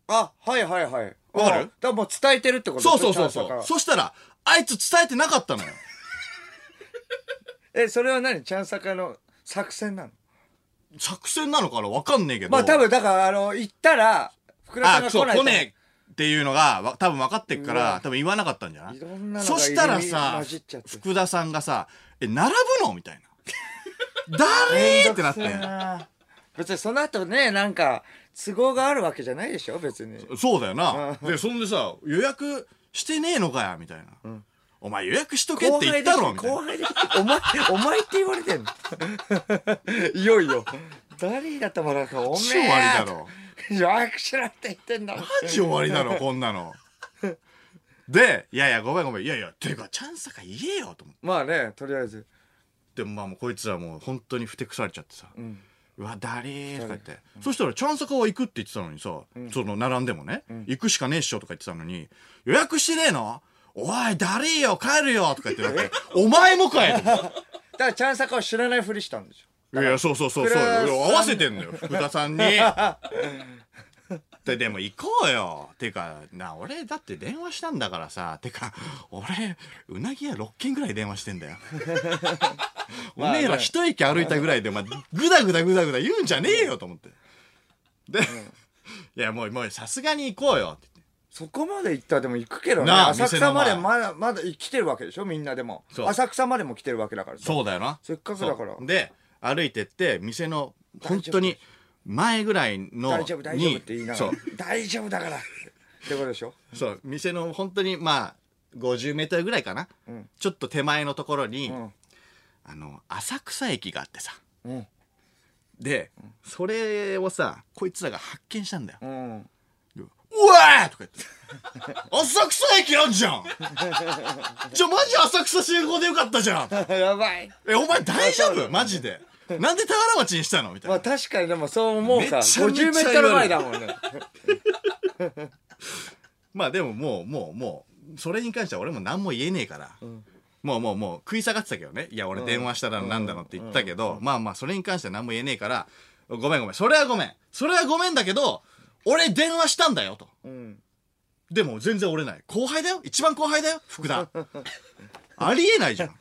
あはいはいはい。わかる？あだからもう伝えてるってこと？そうそうそうそう。そしたら、あいつ伝えてなかったのよ。えそれは何？ちゃんさかの作戦なの？作戦なのかな？わかんねえけど。まあ多分だからあの行ったら福田さんあ、そう、が来ないと来ねえっていうのがわ多分分かってっかうわ。ら多分言わなかったんじゃない？いろんなのがそしたらさ混じっちゃって。福田さんがさ「え並ぶの?」みたいな「誰?」ってなって。別にその後ねなんか都合があるわけじゃないでしょ？別に。そうだよな。でそんでさ予約してねえのかよみたいな、お前予約しとけって言ったろみたいな。後輩でお前 お前って言われてんの？いよいよ。誰だったもな？んかおめ終わりだろ。予約しろって言ってんだマジ終わりだろこんなのでいやいやごめんごめん。いやいやていうかチャンスか言えよと思って。まあねとりあえず。でもまあもうこいつらもう本当にふてくされちゃってさ「ん。うわ誰ー」とか言って、そしたらチャンサカは行くって言ってたのにさ、その並んでもね、行くしかねえっしょとか言ってたのに予約してねえの？おい誰ーよ帰るよとか言ってお前もかいと思って。だからチャンサカを知らないふりしたんでしょ。いや、そうそうそうそう。合わせてんのよ、福田さんに。で、でも行こうよ。てか、な、俺だって電話したんだからさ。てか、俺、うなぎ屋6軒ぐらい電話してんだよ。おめえら一息歩いたぐらいで、お前、ぐだぐだぐだぐだ言うんじゃねえよと思って。で、いや、もう、もう、さすがに行こうよ。ってそこまで行ったらでも行くけどね。なあ浅草までまだまだ来てるわけでしょ？みんなでも。そう。浅草までも来てるわけだからさ。そうだよな。せっかくだから。で、歩いてって、店の、本当に、前ぐらいの、大丈夫大丈夫って言いながら。大丈夫だから。ってことでしょ？そう、店の本当にまあ、50メートルぐらいかな。ん。ちょっと手前のところに、うん。あの、浅草駅があってさ。うん。で、それをさ、こいつらが発見したんだよ。うん。うわーとか言って。浅草駅あんじゃん。じゃあマジ浅草集合でよかったじゃん。やばい。え、お前大丈夫？マジで。なんで田原町にしたのみたいな。まあ確かにでもそう思うかめちゃめちゃ50メートル前だもんね まあでももう、もう、もう、それに関しては俺も何も言えねえから。もうもうもう食い下がってたけどね。いや、俺電話したらなんだのって言ったけど、まあまあそれに関しては何も言えねえから、ごめんごめん。それはごめん。それはごめんだけど、俺電話したんだよと。うんでも全然折れない。後輩だよ？一番後輩だよ？福田。ありえないじゃん。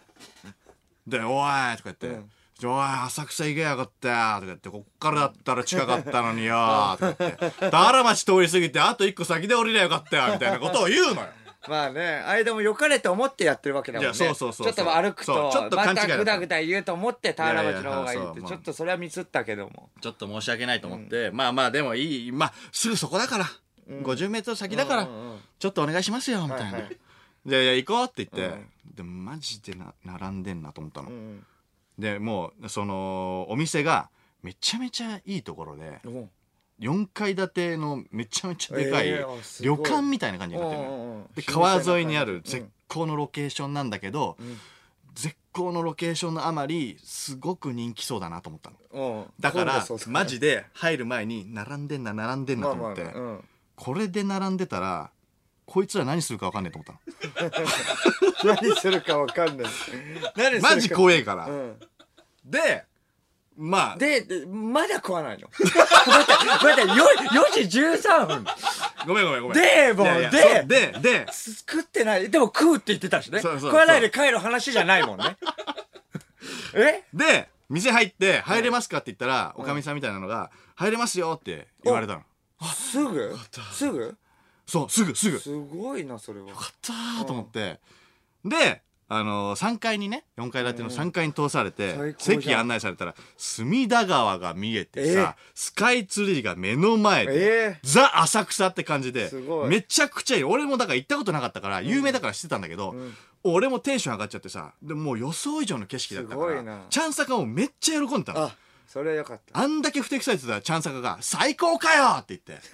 で、おいとか言って、おい、浅草行けやがったよとか言って、こっからだったら近かったのによとか言って、田原町通り過ぎて、あと一個先で降りりゃよかったよみたいなことを言うのよ。まあね間も良かれと思ってやってるわけだもんね。そうそうそうちょっと歩くとちょっとまたグダグダ言うと思って田原町の方がいいっていやいやそうちょっとそれはミスったけども。ちょっと申し訳ないと思って、まあまあでもいい、まあすぐそこだから、50メートル先だから、うんうんうん。ちょっとお願いしますよ、みたいな。はいはい。で、いや、行こうって言って、うん。でもマジでな並んでんなと思ったの。うんで、もう、その、お店がめちゃめちゃいいところで、うん。4階建てのめちゃめちゃでかい旅館みたいな感じになってるのよ。うんうんうん。で川沿いにあるうん。絶好のロケーションなんだけど、絶好のロケーションのあまりすごく人気そうだなと思ったの。うん。だからそうそうそうマジで入る前に並んでんな並んでんなまあまあと思って、うん。これで並んでたらこいつら何するか分かんないと思ったの。何するかわかんない。何 マジ怖えから、うん。でまあ。ででまだ食わないの。待って待ってよ4時13分。ごめんごめんごめん。でもういやいやで。そうでで。作ってない。でも食うって言ってたしね。そうそうそう。食わないで帰る話じゃないもんね。え？で店入って入れますか？って言ったら、おかみさんみたいなのが入れますよって言われたの。すぐ？すぐ？そうすぐすぐ。すごいなそれは。よかったーと思って、であのー、3階にね4階建ての3階に通されて、最高じゃん。席案内されたら隅田川が見えてえさ、スカイツリーが目の前で、ええザ浅草って感じですごい。めちゃくちゃいい。俺もだから行ったことなかったから有名だから知ってたんだけど、俺もテンション上がっちゃってさでもう予想以上の景色だったからすごいな。チャンサカもめっちゃ喜んでたの。あそれはよかった。あんだけふてくされてたチャンサカが「最高かよ!」って言って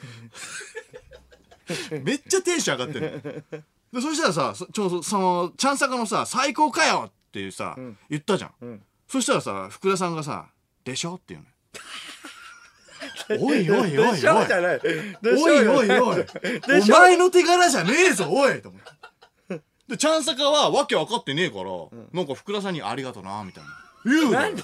めっちゃテンション上がってるでそしたらさそちょうどそのチャンサカのさ「最高かよ!」っていうさ、言ったじゃん、ん。そしたらさ福田さんがさ「でしょ?」って言うの おいおいおいおいおい。おいおいお前の手柄じゃねえぞおいと思って。でチャンサカはわけ分かってねえから、なんか福田さんに「ありがとな」みたいな言うの？なん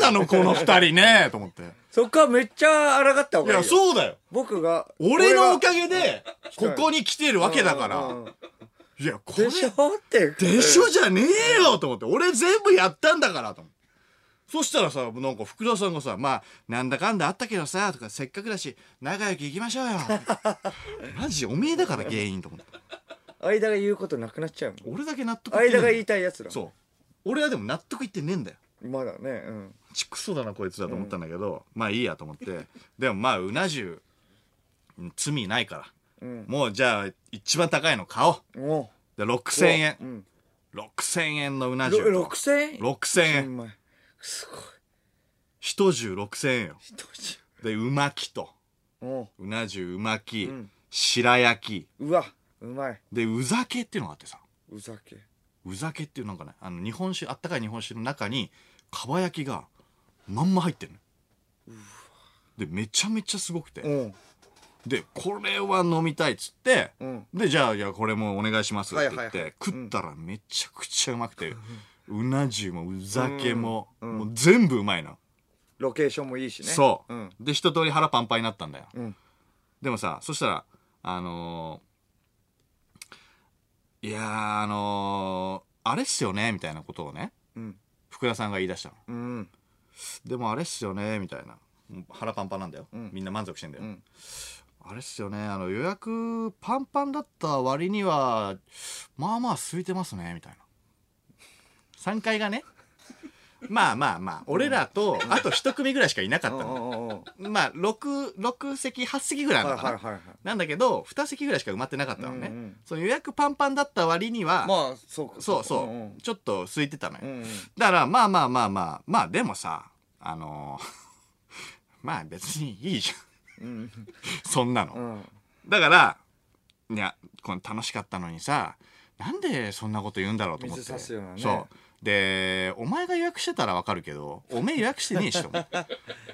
なのこの二人ね？と思って。そっからめっちゃ抗った方いやがいいよ。そうだよ。僕が俺のおかげげでここに来てるわけだから。いやこれでしょ？って。でしょじゃねえよと思って。俺全部やったんだからと思って。そしたらさなんか福田さんがさ「まあなんだかんだあったけどさ」とか「せっかくだし仲良くいきましょうよ」マジおめえだから原因と思って。間が言うことなくなっちゃうもん。俺だけ納得いってねえんだよ間が言いたいやつだそう俺はでも納得いってねえんだよ。まだねうん。ちくそだなこいつだと思ったんだけど、まあいいやと思って。でもまあうな重うん罪ないから、うん。もうじゃあ一番高いの買おう。おで6000円。う。ん。6000円のうな重と。ろ6000円？6000円。うまいすごい。一重6000円よ。でうまきと。おう。な重うまき、ん。白焼き。うわうまい。でう酒っていうのがあってさ。うざけう酒っていうなんかねあの日本酒あったかい日本酒の中にかば焼きがまんま入ってるの。でめちゃめちゃすごくて、うん。でこれは飲みたいっつって、うん。でじゃあじゃあこれもお願いしますって言って、はいはいはい。食ったらめちゃくちゃうまくて、うな重もう酒も、うん。もう全部うまいの、ロケーションもいいしね。そう、ん。で一通り腹パンパンになったんだよ、うん。でもさそしたらあのーいやーあのーあれっすよねみたいなことをねうん。福田さんが言い出したの。うん。でもあれっすよねみたいな。もう腹パンパンなんだよ、ん。みんな満足してんだよ、うん。あれっすよねあの予約パンパンだった割にはまあまあ空いてますねみたいな。3階がねまあまあまあ俺らとあと1組ぐらいしかいなかったの。まあ 6, 6席8席ぐらいな、んだけど2席ぐらいしか埋まってなかったのね、うんうんその予約パンパンだった割には、まあそうかそうそう、んん。ちょっと空いてたのよ、うんうん。だからまあまあまあまあまあでもさあのー まあ別にいいじゃん。うん。そんなの、うん。だからいやこの楽しかったのにさなんでそんなこと言うんだろうと思って。ね。そうでお前が予約してたらわかるけどおめえ予約してねえしと思って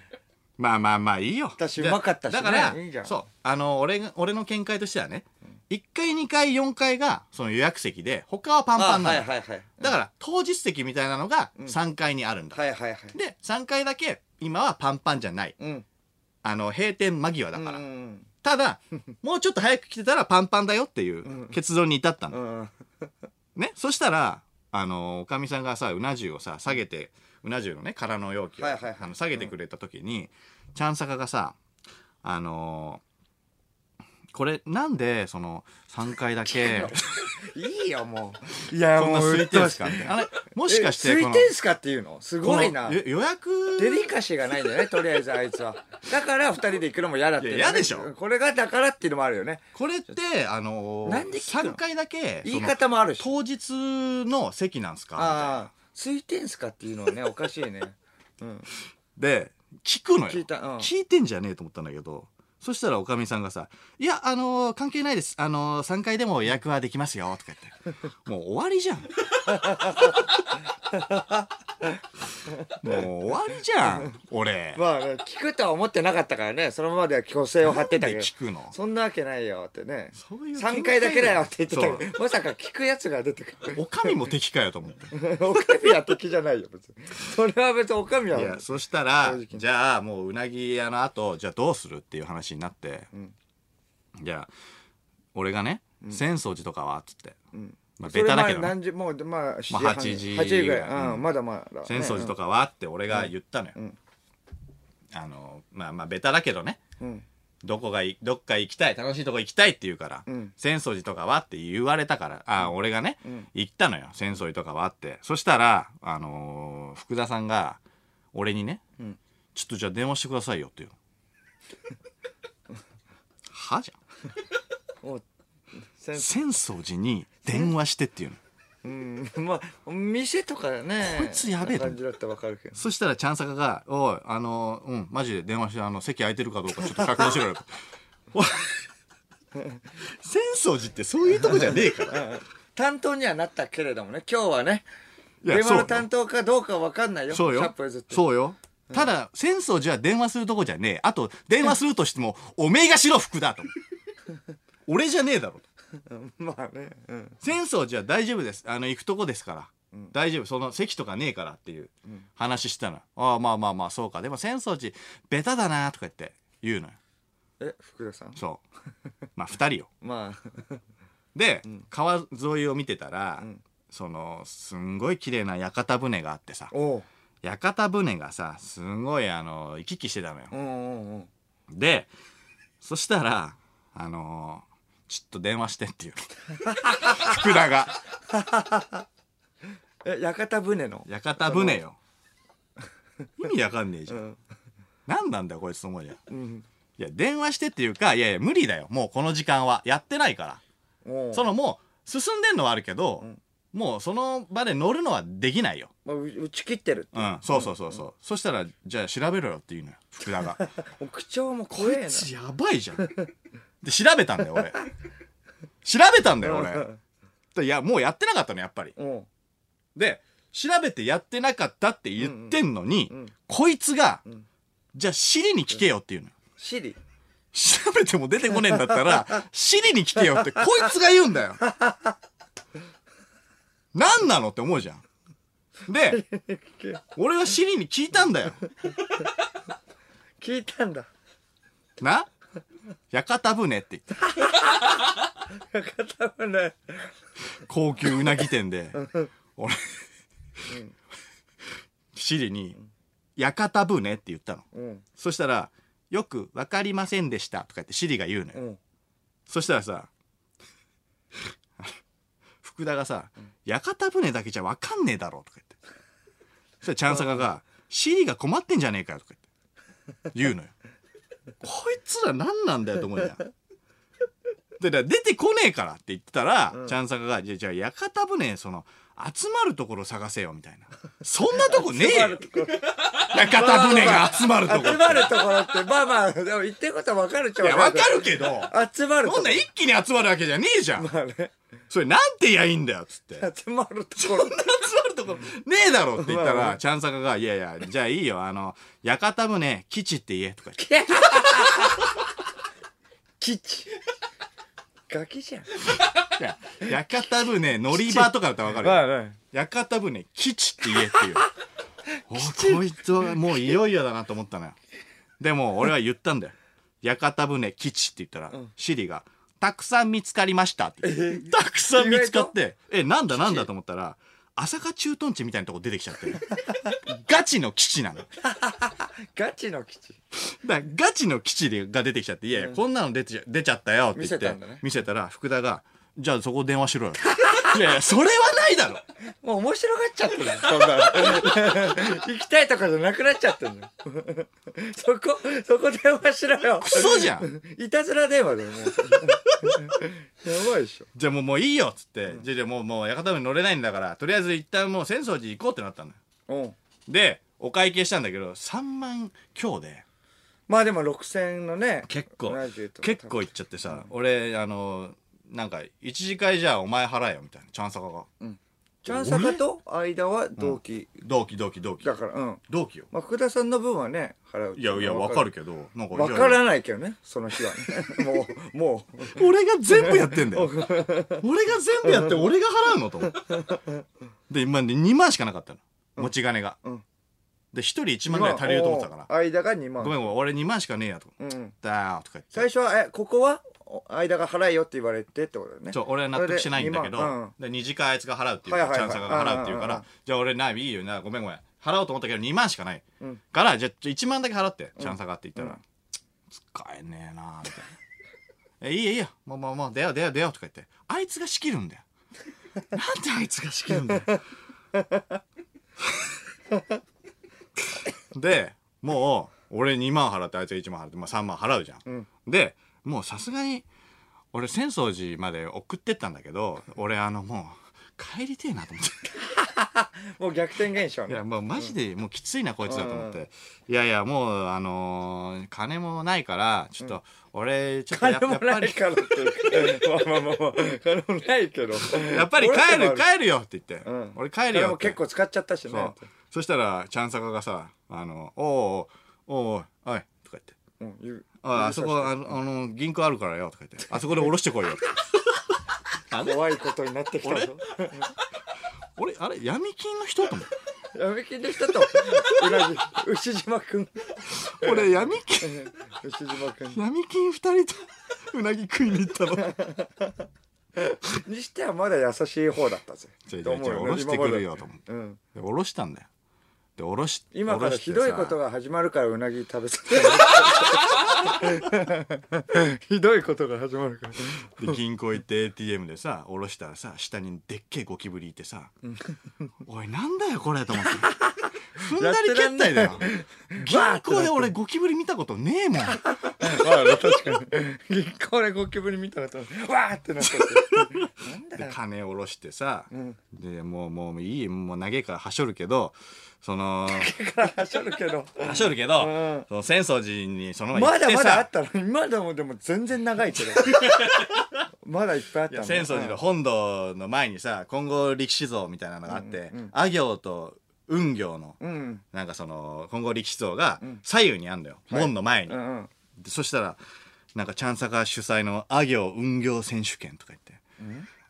まあまあまあいいよ。私うまかったしね。だからいいじゃん。そうあの俺が俺の見解としてはね、1階2階4階がその予約席で他はパンパンなの、あはいはいはい。だから当日席みたいなのが3階にあるんだ、はいはいはい。で3階だけ今はパンパンじゃない。うん。あの閉店間際だから、うんうんただ もうちょっと早く来てたらパンパンだよっていう結論に至ったの、うん。ね？そしたらあのおかみさんがさうな重をさ下げてうな重のね空の容器を、はいはいはい。あの下げてくれた時に、ちゃんさかがさあのこれなんでその3回だけいいよもう。いやこんな空いてんすかうみたいな。あれもしかしてえこの空いてんすかっていうの？すごいな。予約デリカシーがないんだよねとりあえずあいつは。だから二人で行くのも嫌だってね、嫌でしょ。これがだからっていうのもあるよね。これってあのなんで聞くの？3回だけ言い方もあるし。当日の席なんすか？ああ空いてんすかっていうのはねおかしいね。うん。で聞くのよ。聞いたうん。聞いてんじゃねえと思ったんだけどそしたらおかみさんがさ「いやあのー関係ないです。あのー、3回でも予約はできますよ」とか言って。もう終わりじゃん。もう終わりじゃん俺。まあね聞くとは思ってなかったからね。そのままでは虚勢を張ってたけど。聞くの？そんなわけないよってね。そういう3回だけだよって言ってたけどまさか聞くやつが出てくる。おかみも敵かよと思って。おかみは敵じゃないよ別に。それは別におかみは。いやそしたらじゃあもううなぎ屋の後じゃあどうするっていう話になって、ん。じゃあ俺がね浅草寺とかはっつって、んまあ、ベタだけど、何時もうまあ7まあ8時8時ぐらい、うん。うん、まだまだ、ね、浅草寺とかはって俺が言ったのよ、ん。あのまあまあベタだけどね。うん。どこがいどっか行きたい楽しいとこ行きたいって言うから、うん。浅草寺とかはって言われたからあ、俺がね、ん。行ったのよ。浅草寺とかはって。そしたらあのー福田さんが俺にね、んちょっとじゃあ電話してくださいよっていうの。はじゃん。浅草寺に電話してっていうの。うん。まあ店とかねこいつやべえ感じだったらわかるけど。そしたらちゃんさかが「おいあのうんマジで電話してあの席空いてるかどうかちょっと確認してくれよ」おい浅草寺ってそういうとこじゃねえから。担当にはなったけれどもね今日はね電話の担当かどうかわかんないよそうよ。100歩譲って。そうよ。ただ浅草寺は電話するとこじゃねえ。あと電話するとしてもおめえがしろ福だと。俺じゃねえだろうん まあね。うん。浅草寺は大丈夫です。あの行くとこですから、大丈夫。その席とかねえからっていう話したの、ああまあまあまあそうか。でも浅草寺ベタだなとか言って言うのよ。え福田さん？そう。まあ2人よ。まあ。で、川沿いを見てたら、ん。そのすんごい綺麗な屋形船があってさ。屋形船がさすごいあの行き来してたのよ。うんうんうん。でそしたらあのちょっと電話してっていう。福田が。え屋形船の？屋形船よ。意味わかんねえじゃん、うん。何なんだよこいつと思うじゃん。うん。いや電話してっていうかいやいや無理だよ。もうこの時間は。やってないから。そのもう進んでんのはあるけど、ん。もうその場で乗るのはできないよ。まあう打ち切ってるってう。ん。そうそうそうそう、そしたらじゃあ調べろよって言うのよ。福田が。口調もこ怖えいつやばいじゃん で調べたんだよ俺。調べたんだよ俺。でいやもうやってなかったのやっぱり。で調べてやってなかったって言ってんのに、うん。うん。こいつが、ん。じゃあシリに聞けよって言うのよ。シリ調べても出てこねえんだったら、シリに聞けよってこいつが言うんだよ。何なのって思うじゃん。で、俺はシリに聞いたんだよ。聞いたんだ。な？屋形船って言って、屋形船高級うなぎ店で、俺、シリに、屋形船って言ったの。うんそしたら、よくわかりませんでしたとか言ってシリが言うのよ。うんそしたらさ、福田がさ、屋形船だけじゃわかんねえだろとか言って。そしたらチャンサカが、シリが困ってんじゃねえかよとか言って。言うのよ。こいつら何なんだよと思うじゃん。で、だ出てこねえからって言ってたら、チャンサカが、じゃあ、じゃあ屋形船、その、集まるところ探せよみたいな。そんなとこねえよ屋形船が集まるところ。集まるところってまあまあでも言ってることは分かるっちゃいや、わかるるけど、集まるとこそんな一気に集まるわけじゃねえじゃん。まあねそれなんて言やいいんだよ、つって。集まるところ集まるところねえだろって言ったら、まあねチャンサカが、いやいや、じゃあいいよ、あの、屋形船、基地って言え、とか言って。基地ガキじゃんいや屋形船、乗り場とかだったらわかるよ。屋形船、基地って言えっていう。おこいつはもういよいよだなと思ったのよ。でも、俺は言ったんだよ。屋形船、基地って言ったら、シリが、たくさん見つかりましたって。たくさん見つかって、え、なんだなんだと思ったら、朝霞駐屯地みたいなとこ出てきちゃって。ガチの基地なの。ガチの基地だガチの基地でが出てきちゃって、いやいや、こんなの出てちゃ出ちゃったよって言って、見せたら、福田が、じゃあそこ電話しろよ。いやいや、それはないだろ。もう面白がっちゃってるよそんなの。行きたいとかじゃなくなっちゃってるの。そこそこ電話しろよ。クソじゃん。いたずら電話だよもうやばいでしょ。じゃあもうもういいよっつって、じゃあじゃあもうもう屋形船乗れないんだから、とりあえず一旦もう浅草寺行こうってなったの。よ。う。んで、お会計したんだけど、3万強で、まあでも6000のね結構。結構行っちゃってさ、俺、あの、なんか、一次会じゃあお前払えよみたいな、チャンサカが。チャンサカと間は同期同期同期同期。だからうん同期よ。まあ福田さんの分はね払ういやいや、わかるけど、なんか、わからないけどねその日はねもうもう俺が全部やってんだよ。俺が全部やって、俺が払うのと。で、今ね、2万しかなかったの。持ち金が。んで、1人1万ぐらい足りると思ってたから。間が2万ごめんごめん、俺2万しかねえやと。うんだーとか言って。最初はえここは？お間が払えよって言われてってことだよねちょ、俺は納得してないんだけど、で2万で二次会あいつが払うっていうか、チャンサカが払うっていうかうんうんうんら、じゃあ俺ない、いいよな、ごめんごめん。払おうと思ったけど2万しかない。うんから、じゃあちょ1万だけ払って、チャンサカって言ったら、使えねえなみたいな。え、いいよいいよ。もうもうもう、出よう出よう出ようとか言って、あいつが仕切るんだよ。なんであいつが仕切るんだよ。で、もう、俺2万払ってあいつが1万払って、まあ3万払うじゃん。んで、もうさすがに、俺浅草寺まで送ってったんだけど、俺あのもう、帰りてえなと思って。もう逆転現象ねいや、もうマジでもうきついな、こいつだと思って。いやいや、もう、あのー金もないから、ちょっと、俺、ちょっとや金もないからっていうかまあまあまあ金もないけどやっぱり帰る、る帰るよって言って。うん俺帰る金もよって。結構使っちゃったしねそう。そしたら、ちゃんさかがさ、あの、おうおうおうおい、とか言って。うん。言うああそこあのあの銀行あるからよとか言って。あそこで下ろしてこいよ。って怖いことになってきたぞ。俺？あれ闇金の人と思って闇金の人と。うなぎ牛島くん俺闇金。牛島くん闇金二人とうなぎ食いに行ったの。にしてはまだ優しい方だったぜ。じゃあじゃあじゃあ下ろしてくるよと思ってうん。で下ろしたんだよでおろし今からひどいことが始まるからうなぎ食べさせひどいことが始まるから で銀行行って ATM でさ下ろしたらさ下にでっけえゴキブリいてさ「おいなんだよこれ」と思って踏んだり蹴ったりだよ銀行で俺ゴキブリ見たことねえもん。まあ確かに銀行でゴキブリ見たことわーってなっちゃってなんだでよ金下ろしてさ、でもうもういいもう長えからはしょるけどそのからはしょるけど。はしょるけど、うん。その浅草寺にそのまだ行ってさ。まだあったの。にまだもでも全然長いけど。まだいっぱいあったの。浅草寺の本堂の前にさ金剛力士像みたいなのがあって、あ行と運行の、うん。なんかその金剛力士像が左右にあんだよ、門の前に、うんうん。でそしたらなんかチャンサカ主催のあ行運行選手権とか言って、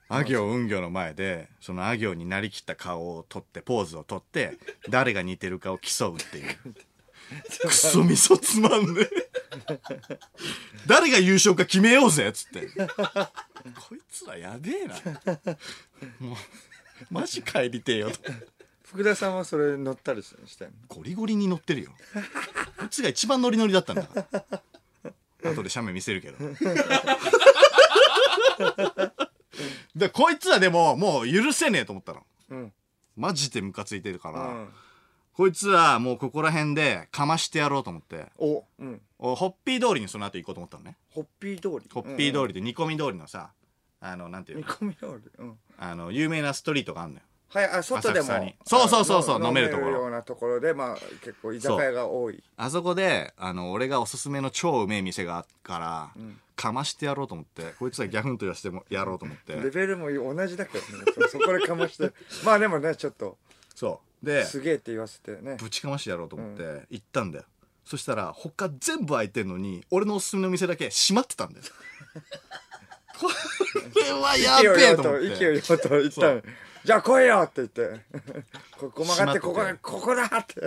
あ行運行の前でそのあ行になりきった顔を撮ってポーズを撮って誰が似てるかを競うっていう。クソみそつまんねえ。誰が優勝か決めようぜっつって。こいつらやべえな。もうマジ帰りてえよと福田さんはそれ乗ったりしたよゴリゴリに乗ってるよ。こいつが一番ノリノリだったんだ。から後で写メ見せるけど。でこいつはでももう許せねえと思ったの。うん。マジでムカついてるから、うん。こいつはもうここら辺でかましてやろうと思って。おうん。おホッピー通りにその後行こうと思ったのね。ホッピー通り？ホッピー通りで煮込み通りのさあのなんていう煮の込み通り？うん。あの有名なストリートがあるのよはいあ外でも。そうそうそうそうあ飲めるところ。ようなところでまあ結構居酒屋が多い。あそこであの俺がおすすめの超うめえ店があっから、かましてやろうと思ってこいつはギャフンと言わせてもやろうと思って。レベルも同じだけどね。そそこでかまして。まあでもねちょっとそう。ですげえって言わせてね。ぶちかましてやろうと思って行ったんだよ、そしたら他全部開いてんのに俺のおすすめの店だけ閉まってたんだよ。これはやべえと思っよと勢いてよと言ったのじゃあ来いよって言って。ここ曲がってここここだって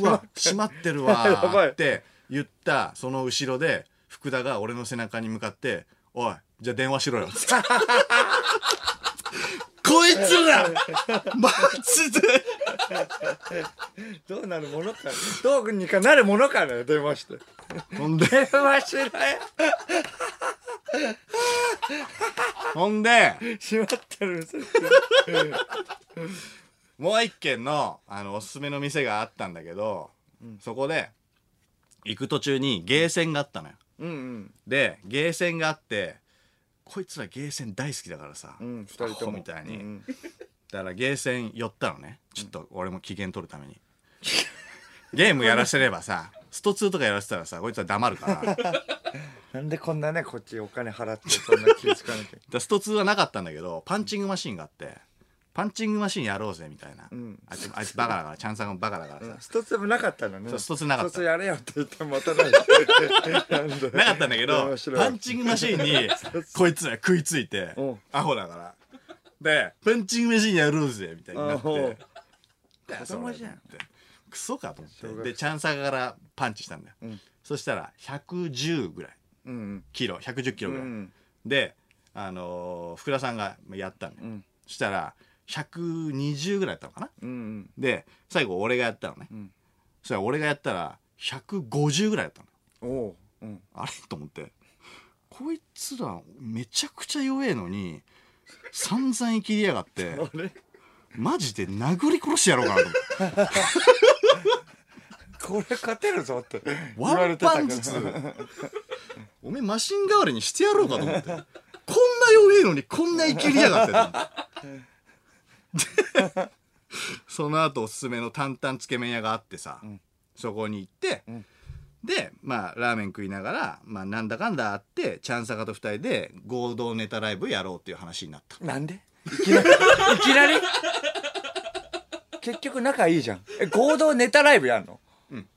うわ閉まって。るわ って言ったその後ろで福田が俺の背中に向かって「おいじゃあ電話しろよ」つって こいつらマジでどうなるものかどうにかなるものかね。電話して。ほんで？電話しろよほんで？閉まってるもう一軒のあのおすすめの店があったんだけど、そこで行く途中にゲーセンがあったのよ。うんうん。でゲーセンがあってこいつらゲーセン大好きだからさ、うん二人とも。みたいに、うんだからゲーセン寄ったのね。ちょっと俺も機嫌取るために。ゲームやらせればさスト2とかやらせたらさこいつは黙るから。なんでこんなねこっちお金払ってそんな気付かなきゃ らスト2はなかったんだけどパンチングマシンがあってパンチングマシンやろうぜみたいな、ん。あいつあいつバカだからチャンさんがバカだからさ、一つでもなかったのね。一つなかった。やれよって言ってもまたない。なんでなかったんだけどパンチングマシンにこいつら食いついてうん。アホだから。でパンチングマシンやろうぜみたいになって。子供じゃんって。クソかと思って。でチャンサガからパンチしたんだよ、ん。そしたら110ぐらい。うんキロ110キロぐらい、うんであのー福田さんがやったんだよ、ん。そしたら120ぐらいやったのかな？うんで最後俺がやったのね、ん。そしたら俺がやったら150ぐらいやったの。おううん。あれ？と思って。こいつらめちゃくちゃ弱えのに散々生きりやがってマジで殴り殺してやろうかなと思って。これ勝てるぞって。言ワンパンずつ。おめえマシン代わりにしてやろうかと思って。こんな弱えのにこんな生きりやがって その後おすすめの担々つけ麺屋があってさ、そこに行って、でまあラーメン食いながら、まあ、なんだかんだあってチャンサカと二人で合同ネタライブやろうっていう話になった。なんで？いきなり？いきなり？結局仲いいじゃん。え合同ネタライブやんの？うん。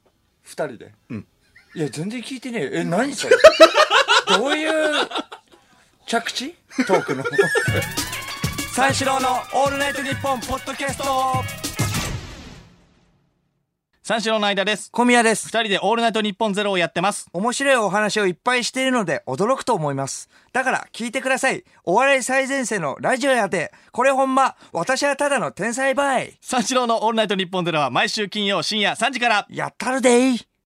二人で？うん。いや全然聞いてねえよ。え何それ？どういう着地？トークの三四郎の「オールナイトニッポン」ポッドキャスト三四郎の間です。小宮です。二人でオールナイトニッポンゼロをやってます。面白いお話をいっぱいしているので驚くと思います。だから聞いてください。お笑い最前線のラジオやで。これほんま、私はただの天才バイ。三四郎のオールナイトニッポンゼロは毎週金曜深夜3時から。やったるでい。